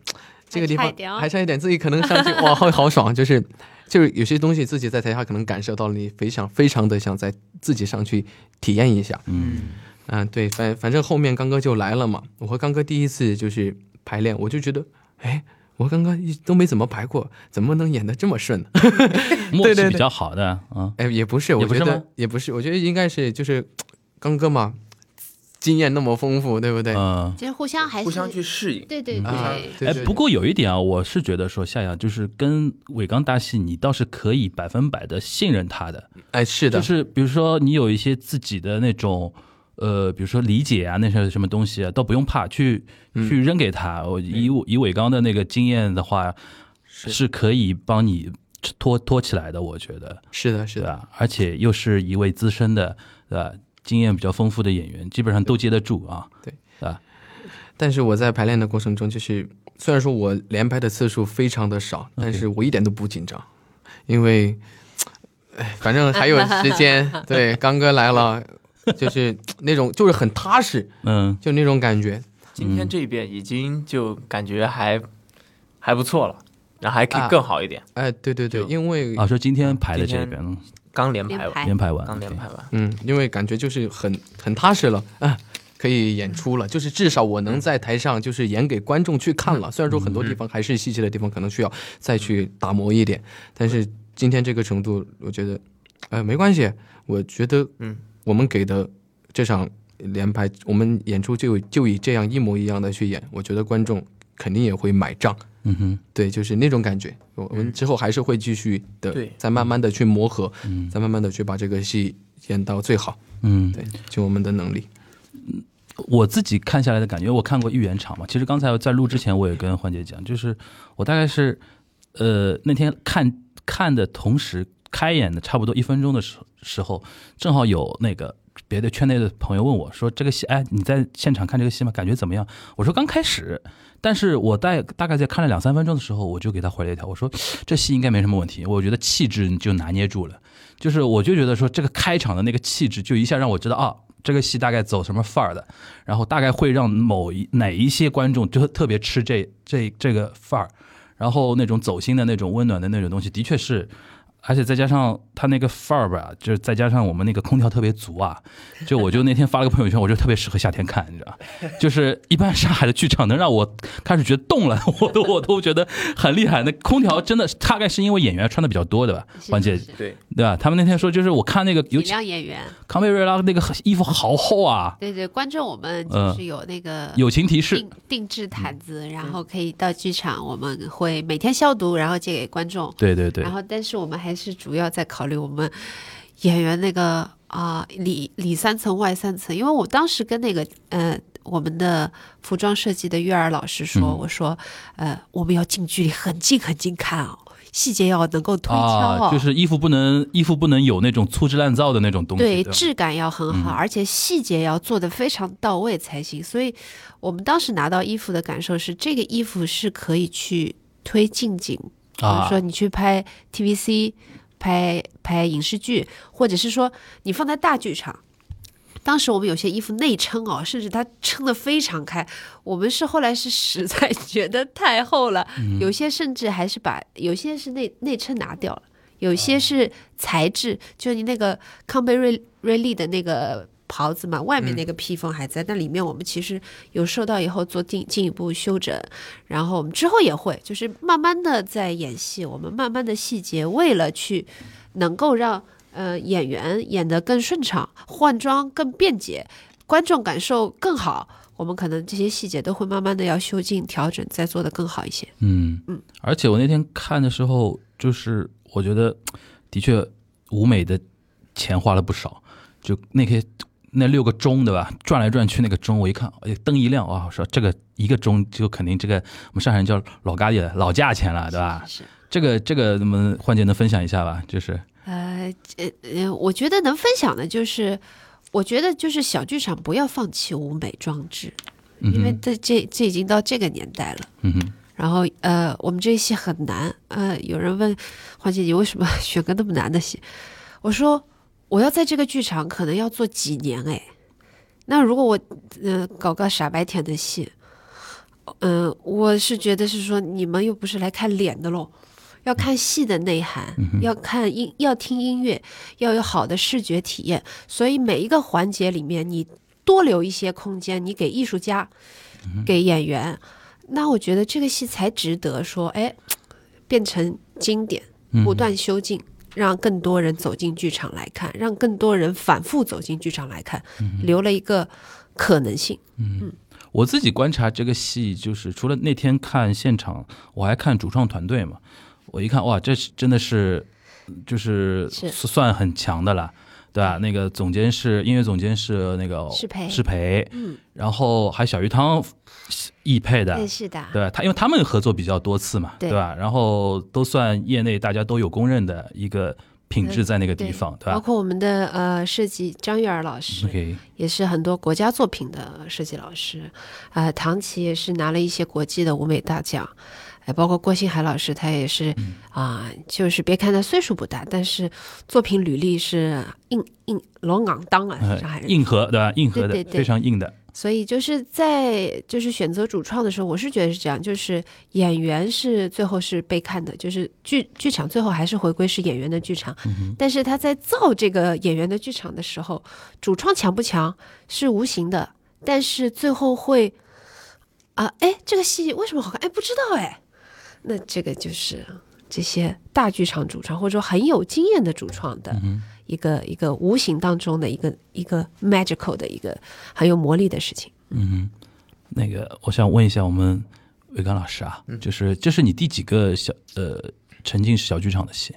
这个地方还差一点，自己可能上去哇会好爽，就是就是有些东西自己在台下可能感受到了，你非常非常的想在自己上去体验一下，嗯。嗯对，反反正后面刚哥就来了嘛，我和刚哥第一次就是排练，我就觉得。哎，我刚刚都没怎么排过，怎么能演的这么顺呢？默契比较好的啊。哎，也不是，我觉得也不是，我觉得应该是就是刚哥嘛，经验那么丰富，对不对？嗯，其实互相还是互相去适应。对对对。哎，不过有一点啊，我是觉得说夏阳就是跟伟刚搭戏，你倒是可以百分百的信任他的。哎，是的，就是比如说你有一些自己的那种。呃，比如说理解啊，那些什么东西啊，都不用怕，去去扔给他。我以以伟刚的那个经验的话，是可以帮你拖拖起来的。我觉得是的，是的，而且又是一位资深的，对吧？经验比较丰富的演员，基本上都接得住啊。对啊，但是我在排练的过程中，就是虽然说我连拍的次数非常的少，但是我一点都不紧张，因为，哎，反正还有时间。对，刚哥来了。就是那种，就是很踏实，嗯，就那种感觉。今天这一遍已经就感觉还还不错了，然后还可以更好一点。哎，对对对，因为啊，说今天排的这边刚连排完，连排完，刚连排完。嗯，因为感觉就是很很踏实了啊，可以演出了。就是至少我能在台上就是演给观众去看了。虽然说很多地方还是细节的地方，可能需要再去打磨一点，但是今天这个程度，我觉得，呃，没关系。我觉得，嗯。我们给的这场连排，我们演出就就以这样一模一样的去演，我觉得观众肯定也会买账。嗯哼，对，就是那种感觉。我们之后还是会继续的，再慢慢的去磨合，再慢慢的去把这个戏演到最好。嗯，对，就我们的能力。嗯，我自己看下来的感觉，我看过预演场嘛。其实刚才在录之前，我也跟欢姐讲，就是我大概是呃那天看看的同时。开演的差不多一分钟的时时候，正好有那个别的圈内的朋友问我说：“这个戏，哎，你在现场看这个戏吗？感觉怎么样？”我说：“刚开始。”但是我在大概在看了两三分钟的时候，我就给他回了一条，我说：“这戏应该没什么问题，我觉得气质你就拿捏住了。就是我就觉得说这个开场的那个气质，就一下让我知道啊，这个戏大概走什么范儿的，然后大概会让某一哪一些观众就特别吃这这这个范儿，然后那种走心的那种温暖的那种东西，的确是。”而且再加上他那个范儿吧，就是再加上我们那个空调特别足啊，就我就那天发了个朋友圈，我就特别适合夏天看，你知道就是一般上海的剧场能让我开始觉得冻了，我都我都觉得很厉害。那空调真的大概是因为演员穿的比较多的吧？关键对对吧？他们那天说就是我看那个有量演员康贝瑞拉那个衣服好厚啊。对对，观众我们就是有那个友情提示，定制毯子，然后可以到剧场，我们会每天消毒，然后借给观众。对对对。然后但是我们还是主要在考虑我们演员那个啊里里三层外三层，因为我当时跟那个呃我们的服装设计的月儿老师说，我说呃我们要近距离很近很近看哦，细节要能够推敲哦，就是衣服不能衣服不能有那种粗制滥造的那种东西，对质感要很好，而且细节要做的非常到位才行。所以我们当时拿到衣服的感受是，这个衣服是可以去推近景，比如说你去拍 TVC。拍拍影视剧，或者是说你放在大剧场，当时我们有些衣服内撑哦，甚至它撑得非常开。我们是后来是实在 觉得太厚了，有些甚至还是把有些是内内衬拿掉了，有些是材质，就你那个康贝瑞瑞丽的那个。袍子嘛，外面那个披风还在，但里面我们其实有收到以后做进进一步修整，然后我们之后也会，就是慢慢的在演戏，我们慢慢的细节，为了去能够让呃演员演得更顺畅，换装更便捷，观众感受更好，我们可能这些细节都会慢慢的要修进调整，再做的更好一些。嗯嗯，而且我那天看的时候，就是我觉得的确舞美的钱花了不少，就那些。那六个钟对吧？转来转去那个钟，我一看，哎，灯一亮，哇，说这个一个钟就肯定这个我们上海人叫老咖喱老价钱了，对吧？是这个这个，那么欢姐能分享一下吧？就是呃呃呃，我觉得能分享的就是，我觉得就是小剧场不要放弃舞美装置，因为这这这已经到这个年代了。嗯哼。然后呃，我们这一戏很难，呃，有人问欢姐你为什么 选个那么难的戏？我说。我要在这个剧场可能要做几年哎，那如果我嗯搞个傻白甜的戏，嗯，我是觉得是说你们又不是来看脸的喽，要看戏的内涵，要看音，要听音乐，要有好的视觉体验，所以每一个环节里面你多留一些空间，你给艺术家，给演员，那我觉得这个戏才值得说哎，变成经典，不断修进。让更多人走进剧场来看，让更多人反复走进剧场来看，留了一个可能性。嗯，我自己观察这个戏，就是除了那天看现场，我还看主创团队嘛。我一看，哇，这是真的是，就是算很强的了。对吧？那个总监是音乐总监是那个适培，适培，嗯，然后还小鱼汤易配的，是的，对他因为他们合作比较多次嘛，对吧？然后都算业内大家都有公认的一个品质在那个地方，对吧？包括我们的呃设计张玉儿老师，也是很多国家作品的设计老师，啊，唐琪也是拿了一些国际的舞美大奖。哎，包括郭新海老师，他也是啊，就是别看他岁数不大，但是作品履历是硬硬老昂当啊，上海人硬核对吧？硬核的，非常硬的。所以就是在就是选择主创的时候，我是觉得是这样，就是演员是最后是被看的，就是剧剧场最后还是回归是演员的剧场。但是他在造这个演员的剧场的时候，主创强不强是无形的，但是最后会啊，哎，这个戏为什么好看？哎，不知道哎。那这个就是这些大剧场主创，或者说很有经验的主创的一个一个无形当中的一个一个 magical 的一个很有魔力的事情。嗯，那个我想问一下我们伟刚老师啊，就是这是你第几个小呃沉浸式小剧场的戏？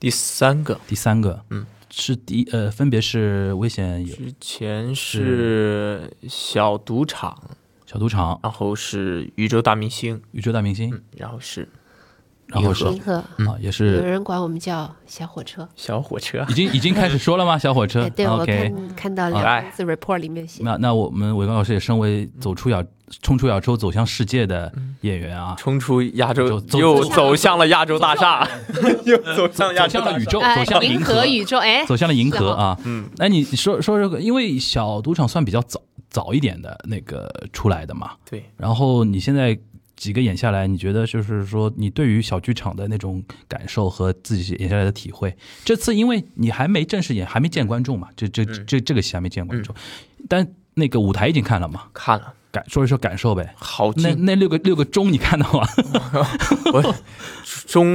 第三个，第三个，嗯，是第呃分别是危险，之前是小赌场。小赌场，然后是宇宙大明星，宇宙大明星，然后是，然后是银河啊，也是有人管我们叫小火车，小火车已经已经开始说了吗？小火车，对我看看到两次 report 里面写。那那我们伟刚老师也身为走出亚冲出亚洲走向世界的演员啊，冲出亚洲又走向了亚洲大厦，又走向走向了宇宙，走向银河宇宙，哎，走向了银河啊。嗯，那你说说这个，因为小赌场算比较早。早一点的那个出来的嘛，对。然后你现在几个演下来，你觉得就是说，你对于小剧场的那种感受和自己演下来的体会，这次因为你还没正式演，还没见观众嘛，这这这这个戏还没见观众，但那个舞台已经看了嘛，看了。感说一说感受呗，好那那六个六个钟你看到吗？我钟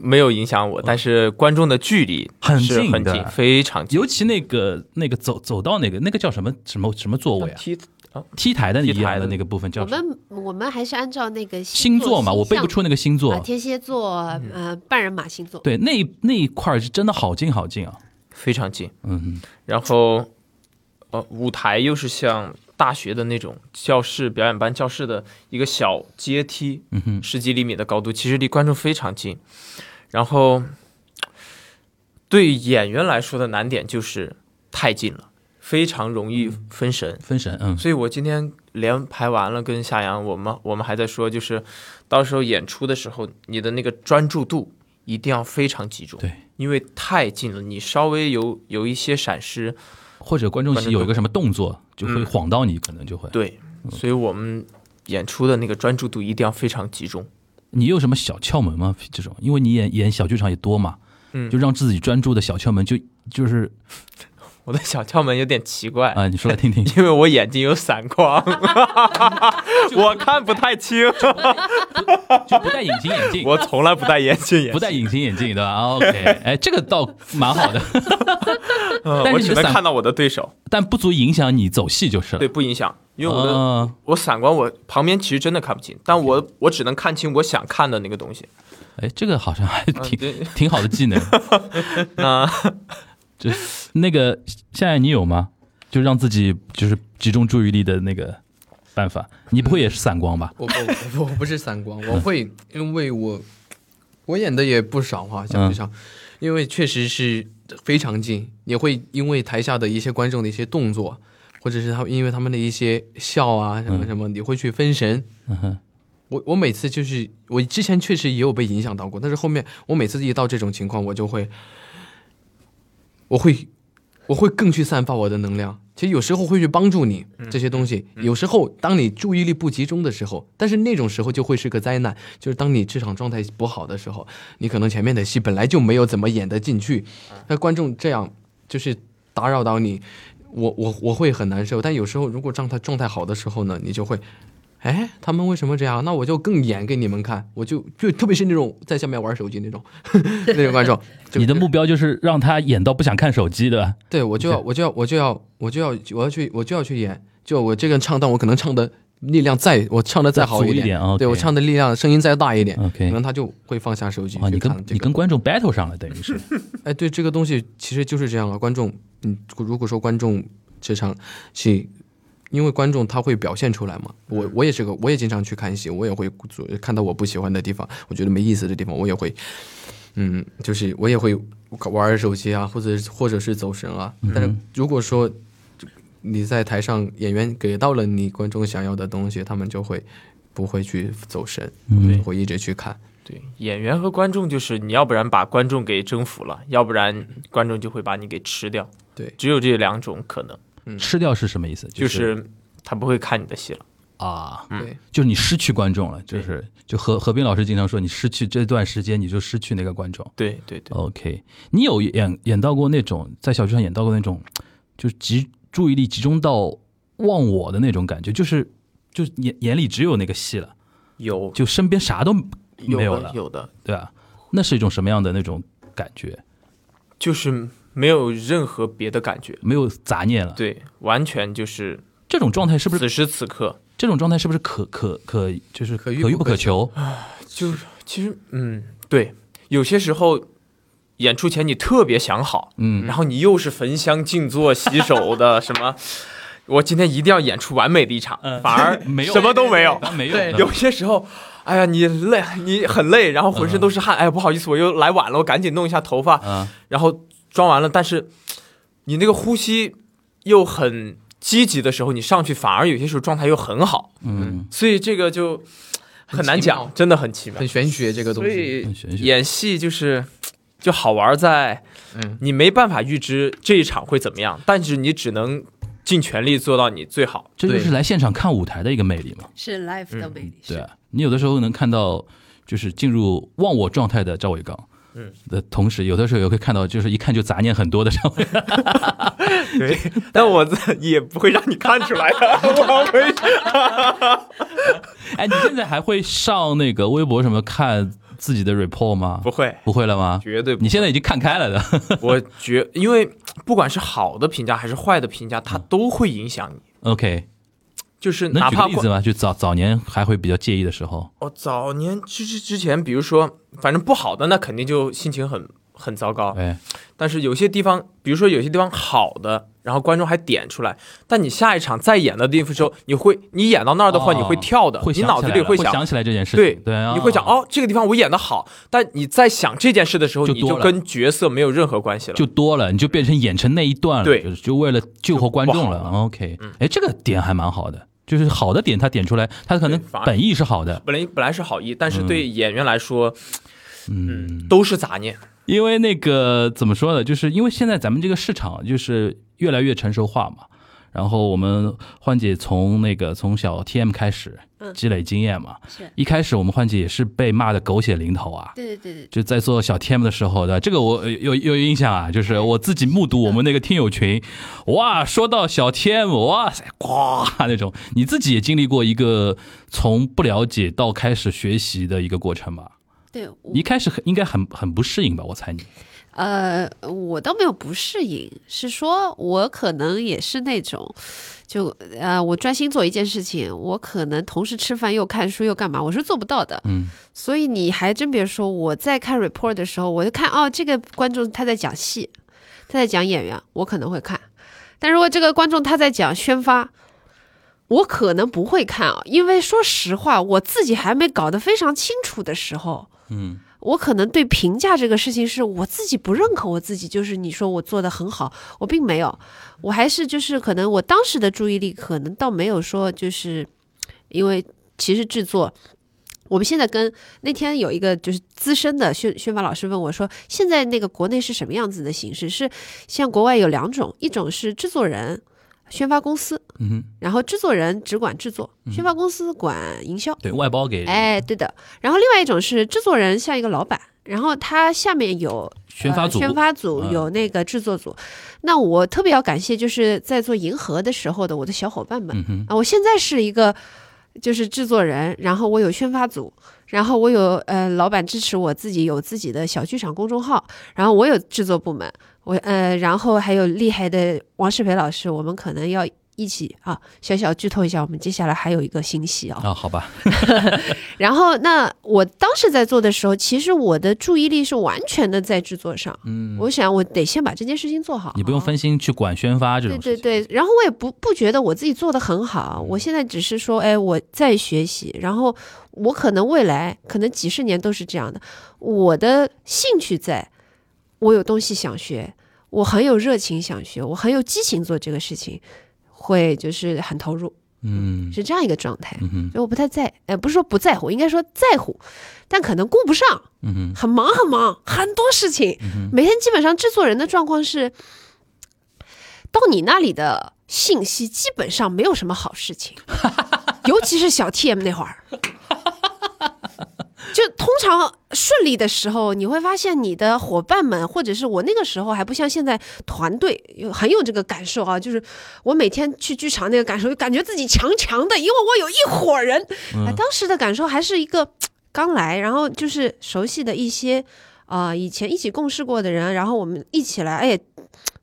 没有影响我，但是观众的距离很近很近，非常近。尤其那个那个走走到那个那个叫什么什么什么座位啊？T T 台的一台的那个部分叫？我们我们还是按照那个星座嘛，我背不出那个星座。天蝎座，呃，半人马星座。对，那那一块是真的好近好近啊，非常近。嗯，然后呃，舞台又是像。大学的那种教室、表演班教室的一个小阶梯，十几厘米的高度，其实离观众非常近。然后，对演员来说的难点就是太近了，非常容易分神。分神，嗯。所以我今天连排完了，跟夏阳，我们我们还在说，就是到时候演出的时候，你的那个专注度一定要非常集中。对，因为太近了，你稍微有有一些闪失。或者观众席有一个什么动作，就会晃到你，可能就会对。所以我们演出的那个专注度一定要非常集中。你有什么小窍门吗？这种，因为你演演小剧场也多嘛，嗯，就让自己专注的小窍门，就就是。我的小窍门有点奇怪啊，你说来听听。因为我眼睛有散光 我看不太清，就不戴隐形眼镜。我从来不戴眼镜，不戴隐形眼镜，对吧？OK，哎，这个倒蛮好的。但是只能看到我的对手，但不足影响你走戏就是了。对，不影响，因为我的我散光，我旁边其实真的看不清，但我我只能看清我想看的那个东西。哎，这个好像还挺挺好的技能。那。就那个现在你有吗？就让自己就是集中注意力的那个办法，你不会也是散光吧？我我我不是散光，我会因为我我演的也不少哈，讲不上，因为确实是非常近，也会因为台下的一些观众的一些动作，或者是他因为他们的一些笑啊什么什么，你会去分神。我我每次就是我之前确实也有被影响到过，但是后面我每次一到这种情况，我就会。我会，我会更去散发我的能量。其实有时候会去帮助你这些东西。有时候当你注意力不集中的时候，但是那种时候就会是个灾难。就是当你这场状态不好的时候，你可能前面的戏本来就没有怎么演得进去，那观众这样就是打扰到你，我我我会很难受。但有时候如果状态状态好的时候呢，你就会。哎，他们为什么这样？那我就更演给你们看，我就就特别是那种在下面玩手机那种 那种观众。你的目标就是让他演到不想看手机的。对，我就要我就要我就要我就要我要去我就要去演。就我这个唱段，我可能唱的力量再我唱的再好一点，对我唱的力量声音再大一点可能他就会放下手机啊。你跟你跟观众 battle 上了，等于是。哎，对，这个东西其实就是这样啊。观众，嗯，如果说观众这场戏，因为观众他会表现出来嘛。我我也是个，我也经常去看戏，我也会看到我不喜欢的地方，我觉得没意思的地方，我也会，嗯，就是我也会玩手机啊，或者或者是走神啊。但是如果说。你在台上，演员给到了你观众想要的东西，他们就会不会去走神，会一直去看。对，演员和观众就是你要不然把观众给征服了，要不然观众就会把你给吃掉。对，只有这两种可能。嗯，吃掉是什么意思？就是他不会看你的戏了啊。对，就是你失去观众了。就是就何何冰老师经常说，你失去这段时间，你就失去那个观众。对对对。OK，你有演演到过那种在小剧场演到过那种，就是集。注意力集中到忘我的那种感觉，就是就眼眼里只有那个戏了，有就身边啥都没有了，有的对吧？那是一种什么样的那种感觉？就是没有任何别的感觉，没有杂念了，对，完全就是这种状态，是不是此时此刻。这种状态是不是可可可就是可遇不可求？就是其实嗯，对，有些时候。演出前你特别想好，嗯，然后你又是焚香静坐洗手的 什么，我今天一定要演出完美的一场，反而 没有。什么都没有，没有。有些时候，哎呀，你累，你很累，然后浑身都是汗，哎呀，不好意思，我又来晚了，我赶紧弄一下头发，嗯。然后装完了，但是你那个呼吸又很积极的时候，你上去反而有些时候状态又很好，嗯，所以这个就很难讲，真的很奇妙，很玄学这个东西，演戏就是。就好玩在，嗯，你没办法预知这一场会怎么样，但是你只能尽全力做到你最好。这就是来现场看舞台的一个魅力嘛，是 life 的魅力。对，你有的时候能看到，就是进入忘我状态的赵伟刚，嗯，的同时，有的时候也会看到，就是一看就杂念很多的赵伟。对，但我也不会让你看出来的，我会。哎，你现在还会上那个微博什么看？自己的 report 吗？不会，不会了吗？绝对。你现在已经看开了的。我觉，因为不管是好的评价还是坏的评价，它都会影响你。OK，就是哪怕例子吗？就早早年还会比较介意的时候。哦，早年之之之前，比如说，反正不好的，那肯定就心情很。很糟糕，哎，但是有些地方，比如说有些地方好的，然后观众还点出来，但你下一场再演的地方时候，你会，你演到那儿的话，你会跳的，你脑子里会想起来这件事，对对，你会想哦，这个地方我演的好，但你在想这件事的时候，你就跟角色没有任何关系了，就多了，你就变成演成那一段了，对，就为了救活观众了，OK，哎，这个点还蛮好的，就是好的点他点出来，他可能本意是好的，本来本来是好意，但是对演员来说，嗯，都是杂念。因为那个怎么说呢？就是因为现在咱们这个市场就是越来越成熟化嘛，然后我们欢姐从那个从小 TM 开始积累经验嘛，是。一开始我们欢姐也是被骂的狗血淋头啊，对对对对，就在做小 TM 的时候的这个我有有印象啊，就是我自己目睹我们那个听友群，哇，说到小 TM，哇塞，呱那种，你自己也经历过一个从不了解到开始学习的一个过程吧？对，一开始很应该很很不适应吧？我猜你。呃，我倒没有不适应，是说我可能也是那种，就呃，我专心做一件事情，我可能同时吃饭又看书又干嘛，我是做不到的。嗯。所以你还真别说，我在看 report 的时候，我就看哦，这个观众他在讲戏，他在讲演员，我可能会看。但如果这个观众他在讲宣发，我可能不会看啊，因为说实话，我自己还没搞得非常清楚的时候。嗯，我可能对评价这个事情是我自己不认可我自己，就是你说我做的很好，我并没有，我还是就是可能我当时的注意力可能倒没有说就是，因为其实制作，我们现在跟那天有一个就是资深的宣宣发老师问我说，现在那个国内是什么样子的形式？是像国外有两种，一种是制作人。宣发公司，嗯，然后制作人只管制作，宣发公司管营销，对外包给，哎，对的。然后另外一种是制作人像一个老板，然后他下面有宣发组，宣发组有那个制作组。那我特别要感谢，就是在做银河的时候的我的小伙伴们。啊，我现在是一个就是制作人，然后我有宣发组，然后我有呃老板支持我自己有自己的小剧场公众号，然后我有制作部门。我呃，然后还有厉害的王世培老师，我们可能要一起啊，小小剧透一下，我们接下来还有一个新戏啊。啊，好吧。然后，那我当时在做的时候，其实我的注意力是完全的在制作上。嗯，我想我得先把这件事情做好。你不用分心去管宣发这种。对对对。然后我也不不觉得我自己做的很好。我现在只是说，哎，我在学习。然后我可能未来可能几十年都是这样的。我的兴趣在，我有东西想学，我很有热情想学，我很有激情做这个事情。会就是很投入，嗯，是这样一个状态，所以我不太在，呃，不是说不在乎，应该说在乎，但可能顾不上，嗯很忙很忙，很多事情，每天基本上制作人的状况是，到你那里的信息基本上没有什么好事情，尤其是小 TM 那会儿。就通常顺利的时候，你会发现你的伙伴们，或者是我那个时候还不像现在团队有很有这个感受啊。就是我每天去剧场那个感受，感觉自己强强的，因为我有一伙人。哎，当时的感受还是一个刚来，然后就是熟悉的一些啊，以前一起共事过的人，然后我们一起来，哎，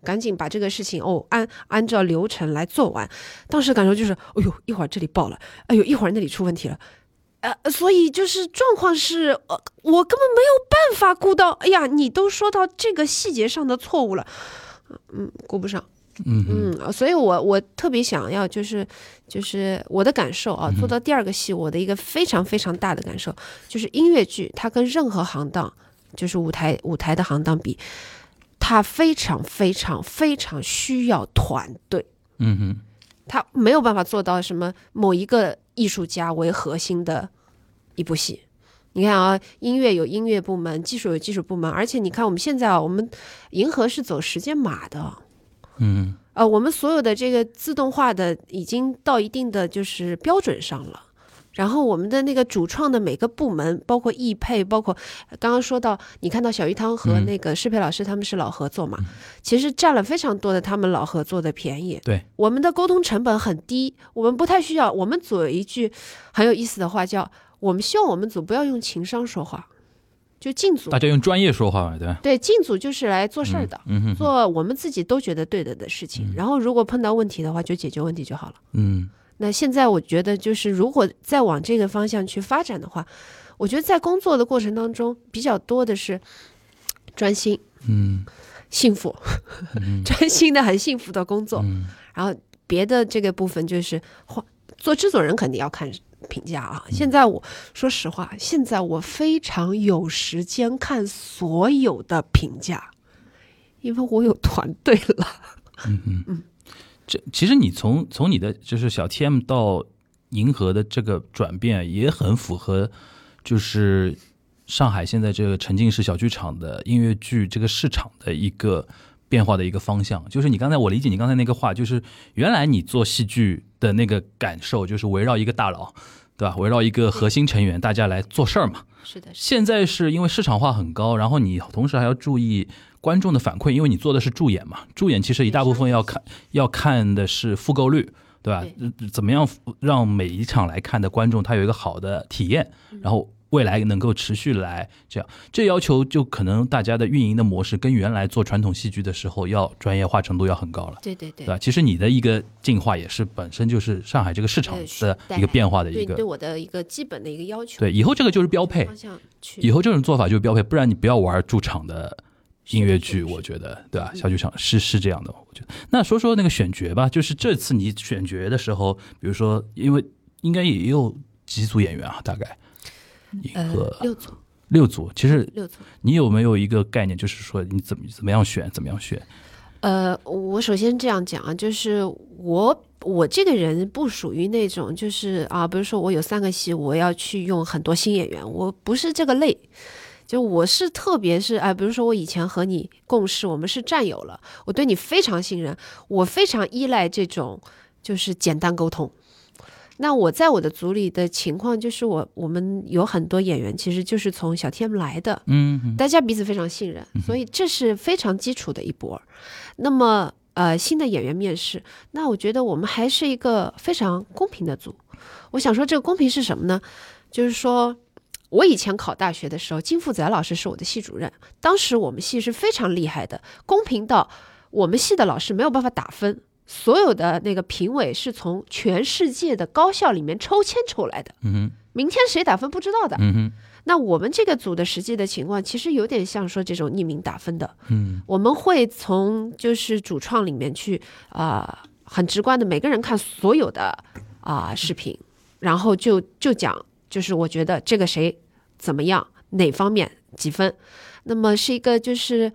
赶紧把这个事情哦按按照流程来做完。当时感受就是，哎呦，一会儿这里爆了，哎呦，一会儿那里出问题了。呃，所以就是状况是，呃，我根本没有办法顾到。哎呀，你都说到这个细节上的错误了，嗯，顾不上。嗯嗯，所以我我特别想要，就是就是我的感受啊，做到第二个戏，我的一个非常非常大的感受，就是音乐剧它跟任何行当，就是舞台舞台的行当比，它非常非常非常需要团队。嗯哼，他没有办法做到什么某一个艺术家为核心的。一部戏，你看啊，音乐有音乐部门，技术有技术部门，而且你看我们现在啊，我们银河是走时间码的，嗯，呃，我们所有的这个自动化的已经到一定的就是标准上了，然后我们的那个主创的每个部门，包括易配，包括刚刚说到，你看到小鱼汤和那个适配老师他们是老合作嘛，其实占了非常多的他们老合作的便宜，对，我们的沟通成本很低，我们不太需要，我们组有一句很有意思的话叫。我们希望我们组不要用情商说话，就进组大家用专业说话嘛，对吧？对，进组就是来做事儿的，做我们自己都觉得对的的事情。然后如果碰到问题的话，就解决问题就好了。嗯，那现在我觉得就是如果再往这个方向去发展的话，我觉得在工作的过程当中比较多的是专心，嗯，幸福，专心的很幸福的工作。然后别的这个部分就是做制作人肯定要看。评价啊！现在我说实话，现在我非常有时间看所有的评价，因为我有团队了。嗯嗯嗯，这其实你从从你的就是小 T.M 到银河的这个转变，也很符合，就是上海现在这个沉浸式小剧场的音乐剧这个市场的一个变化的一个方向。就是你刚才我理解你刚才那个话，就是原来你做戏剧的那个感受，就是围绕一个大佬。对吧？围绕一个核心成员，大家来做事儿嘛。是的。现在是因为市场化很高，然后你同时还要注意观众的反馈，因为你做的是助演嘛。助演其实一大部分要看要看的是复购率，对吧？怎么样让每一场来看的观众他有一个好的体验，然后。未来能够持续来这样，这要求就可能大家的运营的模式跟原来做传统戏剧的时候要专业化程度要很高了。对对对，对吧？其实你的一个进化也是本身就是上海这个市场的一个变化的一个对我的一个基本的一个要求。对，以后这个就是标配，以后这种做法就是标配，不然你不要玩驻场的音乐剧，我觉得对吧？小剧场是是这样的，我觉得。那说说那个选角吧，就是这次你选角的时候，比如说，因为应该也有几组演员啊，大概。呃，六组，六组，其实六组，你有没有一个概念，就是说你怎么怎么样选，怎么样选？呃，我首先这样讲啊，就是我我这个人不属于那种，就是啊，比如说我有三个戏，我要去用很多新演员，我不是这个类，就我是特别是哎，比如说我以前和你共事，我们是战友了，我对你非常信任，我非常依赖这种就是简单沟通。那我在我的组里的情况就是，我我们有很多演员，其实就是从小 T.M 来的，嗯，大家彼此非常信任，所以这是非常基础的一波。那么，呃，新的演员面试，那我觉得我们还是一个非常公平的组。我想说，这个公平是什么呢？就是说我以前考大学的时候，金富仔老师是我的系主任，当时我们系是非常厉害的，公平到我们系的老师没有办法打分。所有的那个评委是从全世界的高校里面抽签抽来的。嗯哼，明天谁打分不知道的。嗯哼，那我们这个组的实际的情况，其实有点像说这种匿名打分的。嗯，我们会从就是主创里面去啊、很直观的每个人看所有的啊、视频，然后就就讲，就是我觉得这个谁怎么样，哪方面几分，那么是一个就是。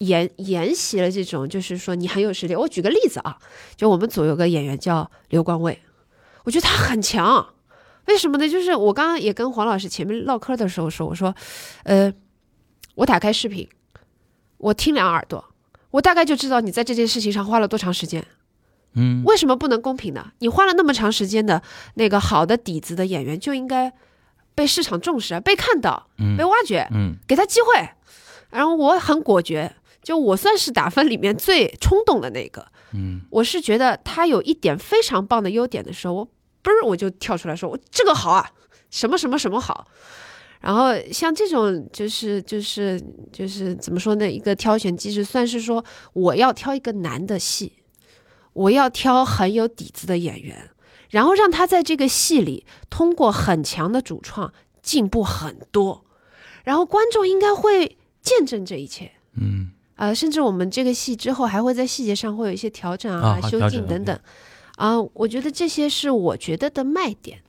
沿沿袭了这种，就是说你很有实力。我举个例子啊，就我们组有个演员叫刘光卫，我觉得他很强，为什么呢？就是我刚刚也跟黄老师前面唠嗑的时候说，我说，呃，我打开视频，我听两耳朵，我大概就知道你在这件事情上花了多长时间。嗯，为什么不能公平呢？你花了那么长时间的那个好的底子的演员，就应该被市场重视啊，被看到，被挖掘，嗯，给他机会。然后我很果决，就我算是打分里面最冲动的那个。嗯，我是觉得他有一点非常棒的优点的时候，我嘣儿我就跳出来说，我这个好啊，什么什么什么好。然后像这种就是就是就是怎么说呢？一个挑选机制，算是说我要挑一个难的戏，我要挑很有底子的演员，然后让他在这个戏里通过很强的主创进步很多，然后观众应该会见证这一切。嗯，呃，甚至我们这个戏之后还会在细节上会有一些调整啊、修订等等。啊，我觉得这些是我觉得的卖点。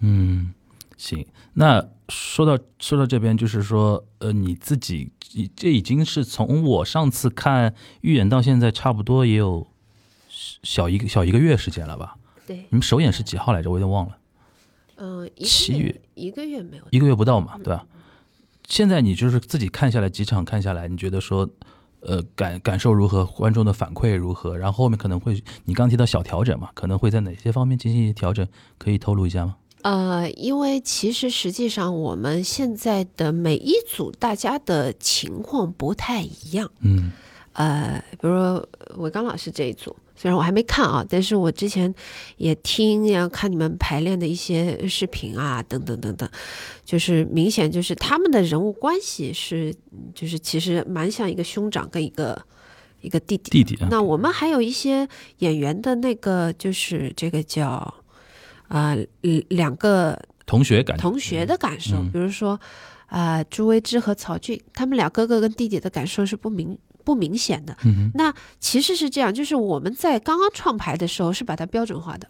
嗯，行。那说到说到这边，就是说，呃，你自己已这已经是从我上次看《预演》到现在，差不多也有小一个小一个月时间了吧？对，你们首演是几号来着？我有点忘了，七月一个月没有。一个月不到嘛，对吧？现在你就是自己看下来几场看下来，你觉得说，呃，感感受如何？观众的反馈如何？然后后面可能会，你刚提到小调整嘛，可能会在哪些方面进行一些调整？可以透露一下吗？呃，因为其实实际上我们现在的每一组大家的情况不太一样。嗯呃，比如说伟刚老师这一组，虽然我还没看啊，但是我之前也听呀看你们排练的一些视频啊，等等等等，就是明显就是他们的人物关系是，就是其实蛮像一个兄长跟一个一个弟弟。弟弟啊，那我们还有一些演员的那个，就是这个叫啊、呃两个同学感同学的感受，嗯比如说啊、朱薇芝和曹俊，他们俩哥哥跟弟弟的感受是不明不明显的。嗯那其实是这样，就是我们在刚刚创牌的时候是把它标准化的，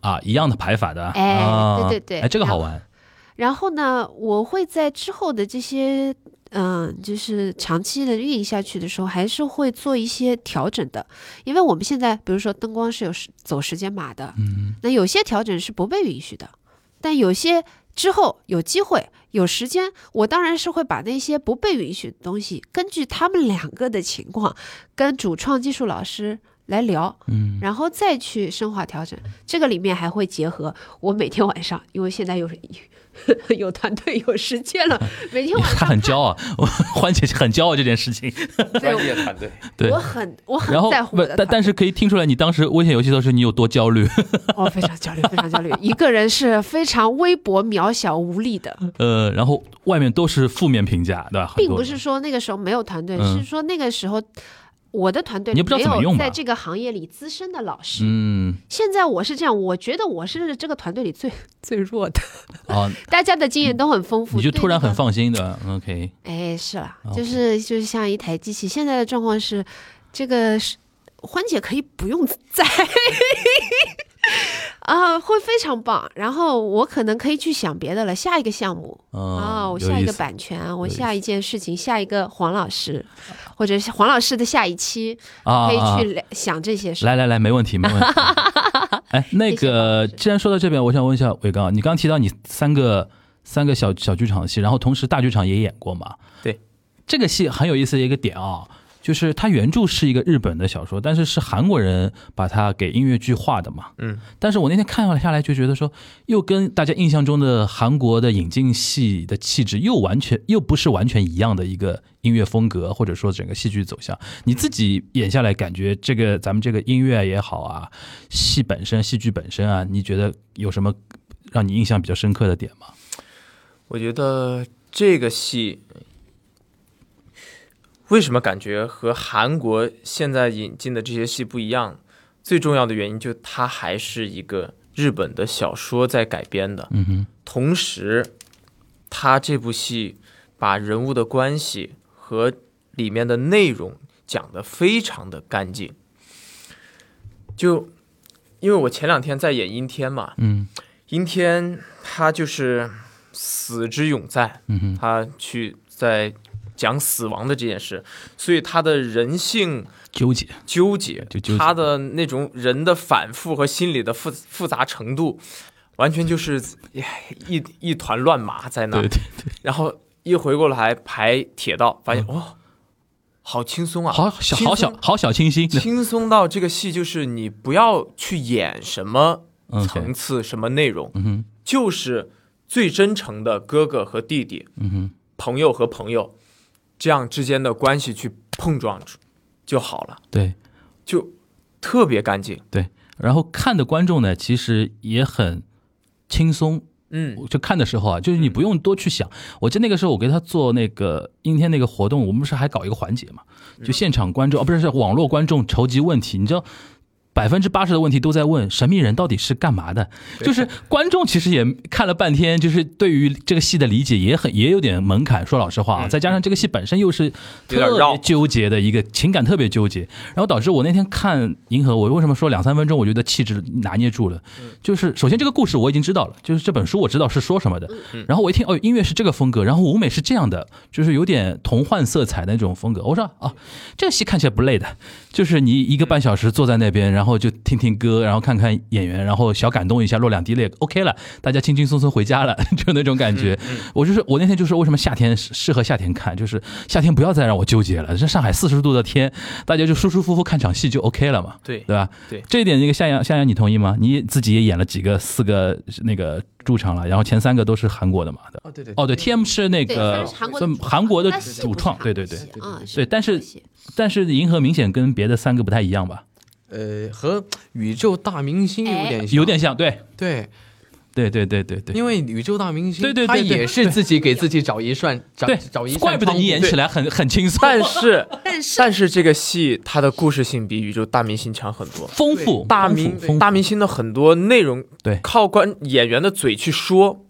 啊，一样的排法的，哎啊对对。对哎，这个好玩，然后呢，我会在之后的这些。嗯，就是长期的运营下去的时候，还是会做一些调整的，因为我们现在，比如说灯光是有时走时间码的，嗯。那有些调整是不被允许的，但有些之后有机会有时间，我当然是会把那些不被允许的东西，根据他们两个的情况，跟主创技术老师来聊，嗯然后再去深化调整。这个里面还会结合我每天晚上，因为现在有 有团队有时间了，每天晚上他很骄傲，我欢姐很骄傲这件事情，专业团队，对我很我很在乎的，但但是可以听出来，你当时危险游戏的时候，你有多焦虑，哦，非常焦虑，非常焦虑，一个人是非常微薄、渺小、无力的。呃，然后外面都是负面评价，对吧？并不是说那个时候没有团队，嗯是说那个时候我的团队你也不知道没怎么用吧有在这个行业里资深的老师。嗯现在我是这样，我觉得我是这个团队里最 最弱的，啊，大家的经验都很丰富，你就突然很放心的，OK，哎，是了，就是就是像一台机器。现在的状况是，这个是欢姐可以不用在。啊，会非常棒。然后我可能可以去想别的了，下一个项目嗯啊，我下一个版权，我下一件事情，下一个黄老师，或者是黄老师的下一期，可以去了想这些事。来来来，没问题，没问题。哎，那个，既然说到这边，我想问一下伟刚，你刚刚提到你三个三个小小剧场的戏，然后同时大剧场也演过嘛？对，这个戏很有意思的一个点啊，就是它原著是一个日本的小说，但是是韩国人把它给音乐剧化的嘛。嗯，但是我那天看了下来，就觉得说，又跟大家印象中的韩国的引进戏的气质又完全又不是完全一样的一个音乐风格，或者说整个戏剧走向。你自己演下来，感觉这个咱们这个音乐也好啊，戏本身、戏剧本身啊，你觉得有什么让你印象比较深刻的点吗？我觉得这个戏为什么感觉和韩国现在引进的这些戏不一样？最重要的原因就它还是一个日本的小说在改编的。嗯哼，同时，它这部戏把人物的关系和里面的内容讲得非常的干净。就因为我前两天在演阴天嘛，嗯，阴天他就是死之永在，嗯哼，他去在讲死亡的这件事，所以他的人性纠结。纠结，他的那种人的反复和心理的复复杂程度，完全就是一一团乱麻在那。对对对，然后一回过来排铁道，发现哇、好轻松啊，好小好小好小清新，轻松到这个戏就是你不要去演什么嗯层次、什么内容，就是最真诚的哥哥和弟弟、嗯哼，朋友和朋友这样之间的关系去碰撞就好了，对就特别干净。对。然后看的观众呢，其实也很轻松，嗯就看的时候啊，就是你不用多去想。我记得那个时候我给他做那个阴天那个活动，我们不是还搞一个环节嘛？就现场观众哦，不是是网络观众筹集问题，你知道。百分之八十的问题都在问神秘人到底是干嘛的，就是观众其实也看了半天，就是对于这个戏的理解也很也有点门槛。说老实话啊，再加上这个戏本身又是特别纠结的一个情感，特别纠结，然后导致我那天看《银河》，我为什么说两三分钟，我觉得气质拿捏住了，就是首先这个故事我已经知道了，就是这本书我知道是说什么的，然后我一听哦，音乐是这个风格，然后舞美是这样的，就是有点童幻色彩的那种风格。我说啊，这个戏看起来不累的，就是你一个半小时坐在那边，然后就听听歌，然后看看演员，然后小感动一下，落两滴泪，OK 了，大家轻轻松松回家了，就那种感觉。我就是我那天就说为什么夏天适适合夏天看，就是夏天不要再让我纠结了，这上海四十度的天，大家就舒舒服服看场戏就 OK 了嘛，对对吧？对这一点，那个夏阳夏阳，你同意吗？你自己也演了几个四个那个驻场了，然后前三个都是韩国的嘛？哦对对哦，对，TM 是那，个是韩国的韩国的主创，对对对啊，对，但是但是银河明显跟别的三个不太一样吧？呃，和宇宙大明星有点像。有点像，对。对，对对对对对。因为宇宙大明星，对对对对。他也是自己给自己找一算，找找一，串怪不得你演起来很很轻松，但是但是。但是这个戏它的故事性比宇宙大明星强很多。丰富，大明大明星的很多内容，对。靠观演员的嘴去说，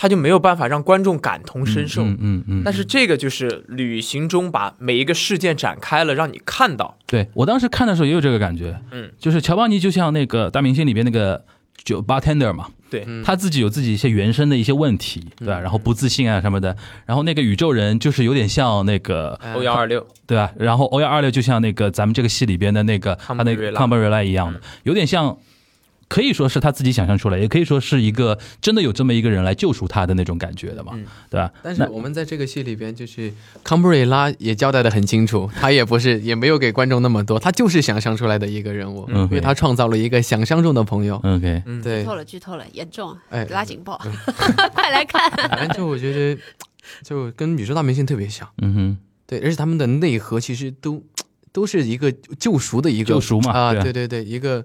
他就没有办法让观众感同身受。嗯嗯嗯。但是这个就是旅行中把每一个事件展开了，让你看到。对我当时看的时候也有这个感觉，嗯，就是乔邦尼就像那个大明星里边那个酒 bartender 嘛，对，他自己有自己一些原生的一些问题，对吧？然后不自信啊什么的，然后那个宇宙人就是有点像那个，哎欧阳二六，对吧？然后欧幺二六就像那个咱们这个戏里边的那个他那个康贝瑞拉康贝瑞拉一样的，有点像。可以说是他自己想象出来，也可以说是一个真的有这么一个人来救赎他的那种感觉的嘛，嗯对吧？但是我们在这个戏里边，就是康布瑞拉也交代的很清楚，他也不是也没有给观众那么多，他就是想象出来的一个人物，嗯因为他创造了一个想象中的朋友。OK，嗯，对剧，透了，剧透了，严重，哎拉警报，快来看！反正就我觉得，就跟宇宙大明星特别像。嗯哼，对，而且他们的内核其实都都是一个救赎的一个救赎嘛啊，对啊对对对，一个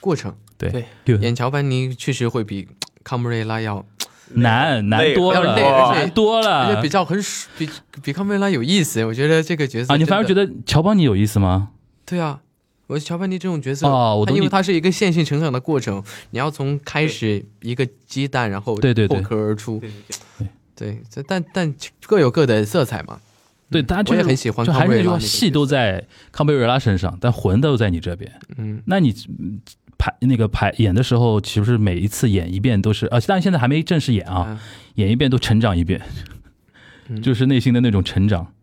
过程。对对乔班尼确实会比 康布瑞拉要，难难累多了，难多了而且比。较很比比康布瑞拉有意思。我觉得这个角色啊，你反而觉得得乔邦尼有意思吗？对啊。我乔班尼这种角色，他哦我因为他是一个线性成长的过程，你要从开始一个鸡蛋，然后对对对破壳而出，对对对，对，这但但各有各的色彩嘛。对，大家就是我也很喜欢就康还是那句话，戏都在康贝瑞拉身上，但魂都在你这边。嗯，那你嗯排那个排演的时候，岂不是每一次演一遍都是？呃，当然现在还没正式演啊，啊演一遍都成长一遍，嗯 就是内心的那种成长。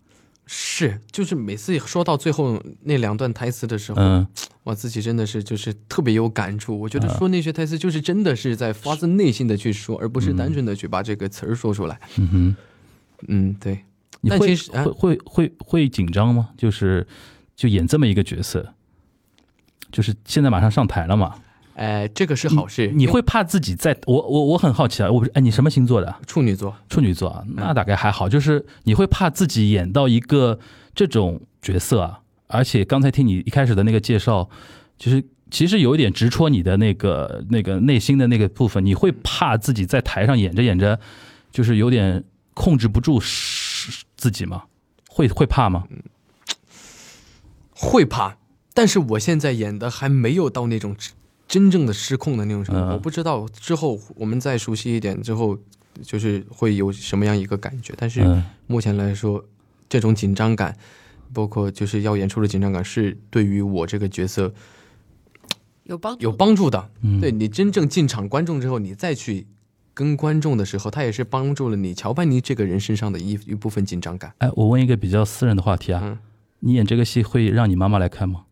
是，就是每次说到最后那两段台词的时候，嗯，我自己真的是就是特别有感触。我觉得啊说那些台词就是真的是在发自内心的去说，而不是单纯的去把这个词儿说出来。嗯哼，嗯，对，你会但其实啊会会会会紧张吗？就是就演这么一个角色，就是现在马上上台了嘛，哎，这个是好事。你会怕自己在？我我我很好奇啊，我哎，你什么星座的？处女座，处女座啊，那大概还好，就是你会怕自己演到一个这种角色啊，而且刚才听你一开始的那个介绍，就是其实有一点直戳你的那个那个内心的那个部分，你会怕自己在台上演着演着，就是有点控制不住是自己吗？会会怕吗？会怕，但是我现在演的还没有到那种真正的失控的那种程度，我不知道之后我们再熟悉一点之后，就是会有什么样一个感觉。但是目前来说，这种紧张感，包括就是要演出的紧张感，是对于我这个角色有帮有帮助的。对你真正进场观众之后，你再去跟观众的时候，他也是帮助了你乔班尼这个人身上的一一部分紧张感。哎，我问一个比较私人的话题啊，你演这个戏会让你妈妈来看吗？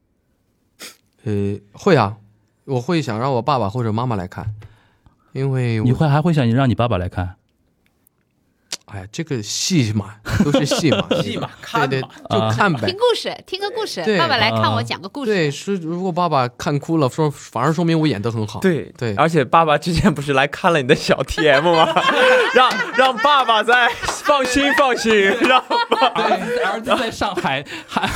呃，会啊，我会想让我爸爸或者妈妈来看，因为你会还会想让你爸爸来看。哎，这个戏嘛，都是戏嘛，戏嘛，看对，就看呗。听故事，听个故事，爸爸来看我讲个故事。对，是如果爸爸看哭了，说反而说明我演的很好。对对，而且爸爸之前不是来看了你的小 T M 吗？让让爸爸在放心放心，让爸儿子在上海，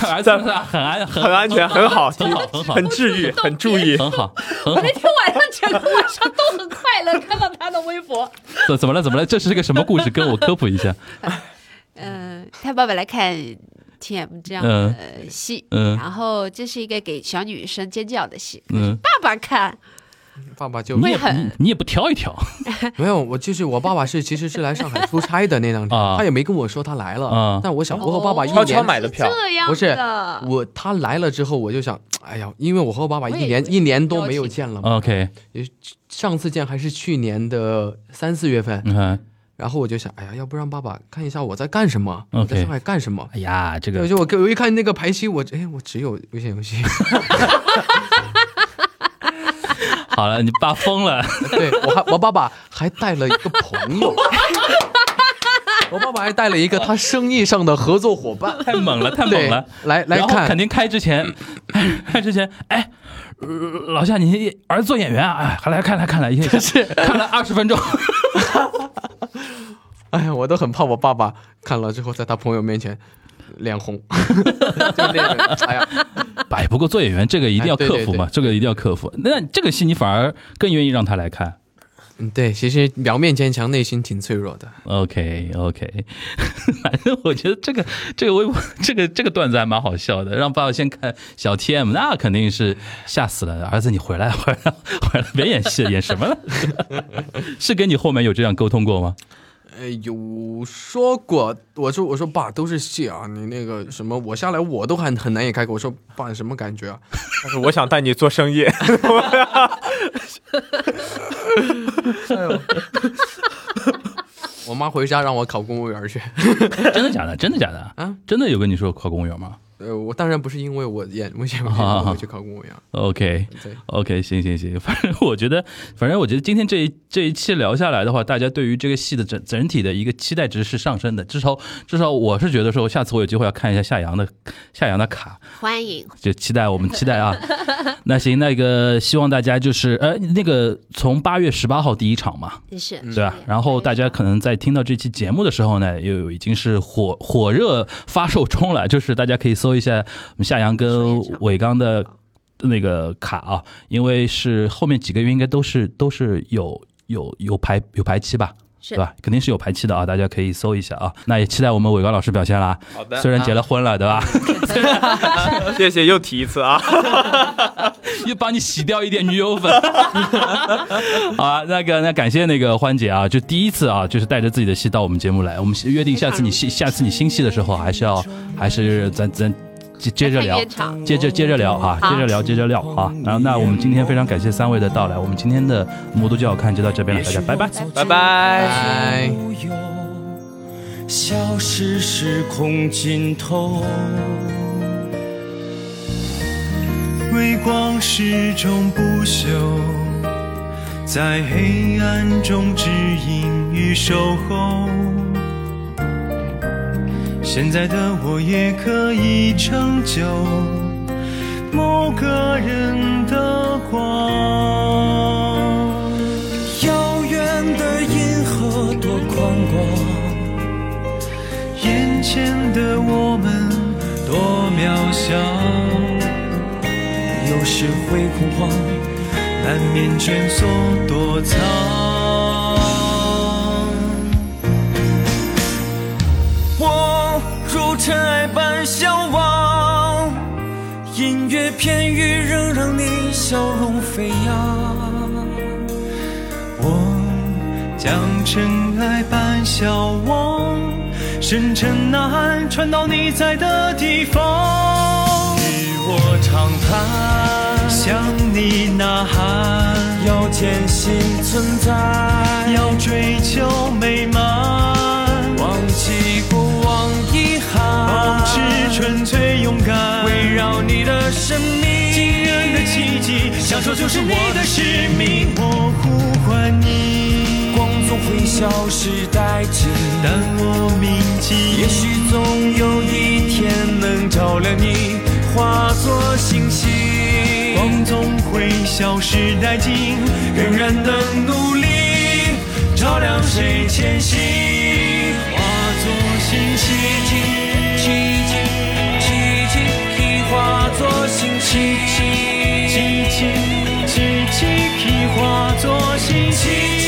儿子很安很安全，很好，很好，很好，很治愈，很注意，很好。我那天晚上整个晚上都很快乐，看到他的微博。怎怎么了？怎么了？这是个什么故事？跟我科。补一下，嗯，他爸爸来看 T M 这样的戏，嗯，然后这是一个给小女生尖叫的戏，嗯，爸爸看，爸爸就会很，你也不挑一挑，没有，我就是我爸爸是其实是来上海出差的那两天，他也没跟我说他来了，但我想我和爸爸一年买的票，不是我他来了之后我就想，哎呀，因为我和我爸爸一年一年都没有见了，OK，上次见还是去年的三四月份，嗯。然后我就想，哎呀，要不让爸爸看一下我在干什么，我在上海干什么？哎呀，这个就我我一看那个排期，我哎，我只有危险游戏。好了，你爸疯了。对我还我爸爸还带了一个朋友，我爸爸还带了一个他生意上的合作伙伴，太猛了，太猛了。来来看，肯定开之前，开之前，哎，老夏，你儿子做演员啊？哎，还来看来看了，是看了二十分钟。哎呀，我都很怕我爸爸看了之后，在他朋友面前脸红。就那个，哎呀，哎，不过做演员这个一定要克服嘛，这个一定要克服。那这个戏你反而更愿意让他来看。嗯，对，其实表面坚强，内心挺脆弱的。OK，OK，反正我觉得这个这个微博这个这个段子还蛮好笑的。让爸爸先看小 TM，那肯定是吓死了。儿子，你回来，回来，回来，别演戏了，演什么了？是跟你后面有这样沟通过吗？呃，有说过，我说我说爸，都是戏啊，你那个什么，我下来我都很很难以开口。我说爸，你什么感觉啊？但 是我想带你做生意。哎呦！我妈回家让我考公务员去，真的假的？真的假的？啊，真的有跟你说考公务员吗？呃，我当然不是因为我演危险游戏我去考公务员。OK，对，OK，行行行，反正我觉得，反正我觉得今天这一这一期聊下来的话，大家对于这个戏的整整体的一个期待值是上升的。至少至少我是觉得说，下次我有机会要看一下夏阳的夏阳的卡，欢迎，就期待我们期待啊。那行，那个希望大家就是呃，那个从八月十八号第一场嘛，是，对吧？然后大家可能在听到这期节目的时候呢，又已经是火火热发售中了，就是大家可以搜。搜一下我们夏阳跟伟刚的那个卡啊，因为是后面几个月应该都是都是有有有排有排期吧，对吧？肯定是有排期的啊，大家可以搜一下啊。那也期待我们伟刚老师表现啦。好的，虽然结了婚了，对吧？谢谢，又提一次啊，又帮你洗掉一点女友粉。好啊，那个那感谢那个欢姐啊，就第一次啊，就是带着自己的戏到我们节目来。我们约定下次你戏下次你新戏的时候，还是要还是咱咱。接接着聊，接着接着聊啊，接着聊，接着聊啊。然后，那我们今天非常感谢三位的到来，我们今天的魔都就好看就到这边了，大家拜拜，拜拜。消失时空尽头，微光始终不朽，在黑暗中指引与守候。现在的我也可以成就某个人的光。遥远的银河多宽广，眼前的我们多渺小。有时会恐慌，难免蜷缩躲藏。片语仍让你笑容飞扬。我将尘埃般消亡，深沉呐喊传到你在的地方。与我长谈，向你呐喊，要坚信存在，要追求美满，保持纯粹勇敢，围绕你的生命，惊人的奇迹，享受就是你的使命。我呼唤你。光总会消失殆尽，但我铭记。也许总有一天能照亮你，化作星星。光总会消失殆尽，仍然能努力照亮谁前行。化作星星，作星星，奇迹，奇迹，化作星星。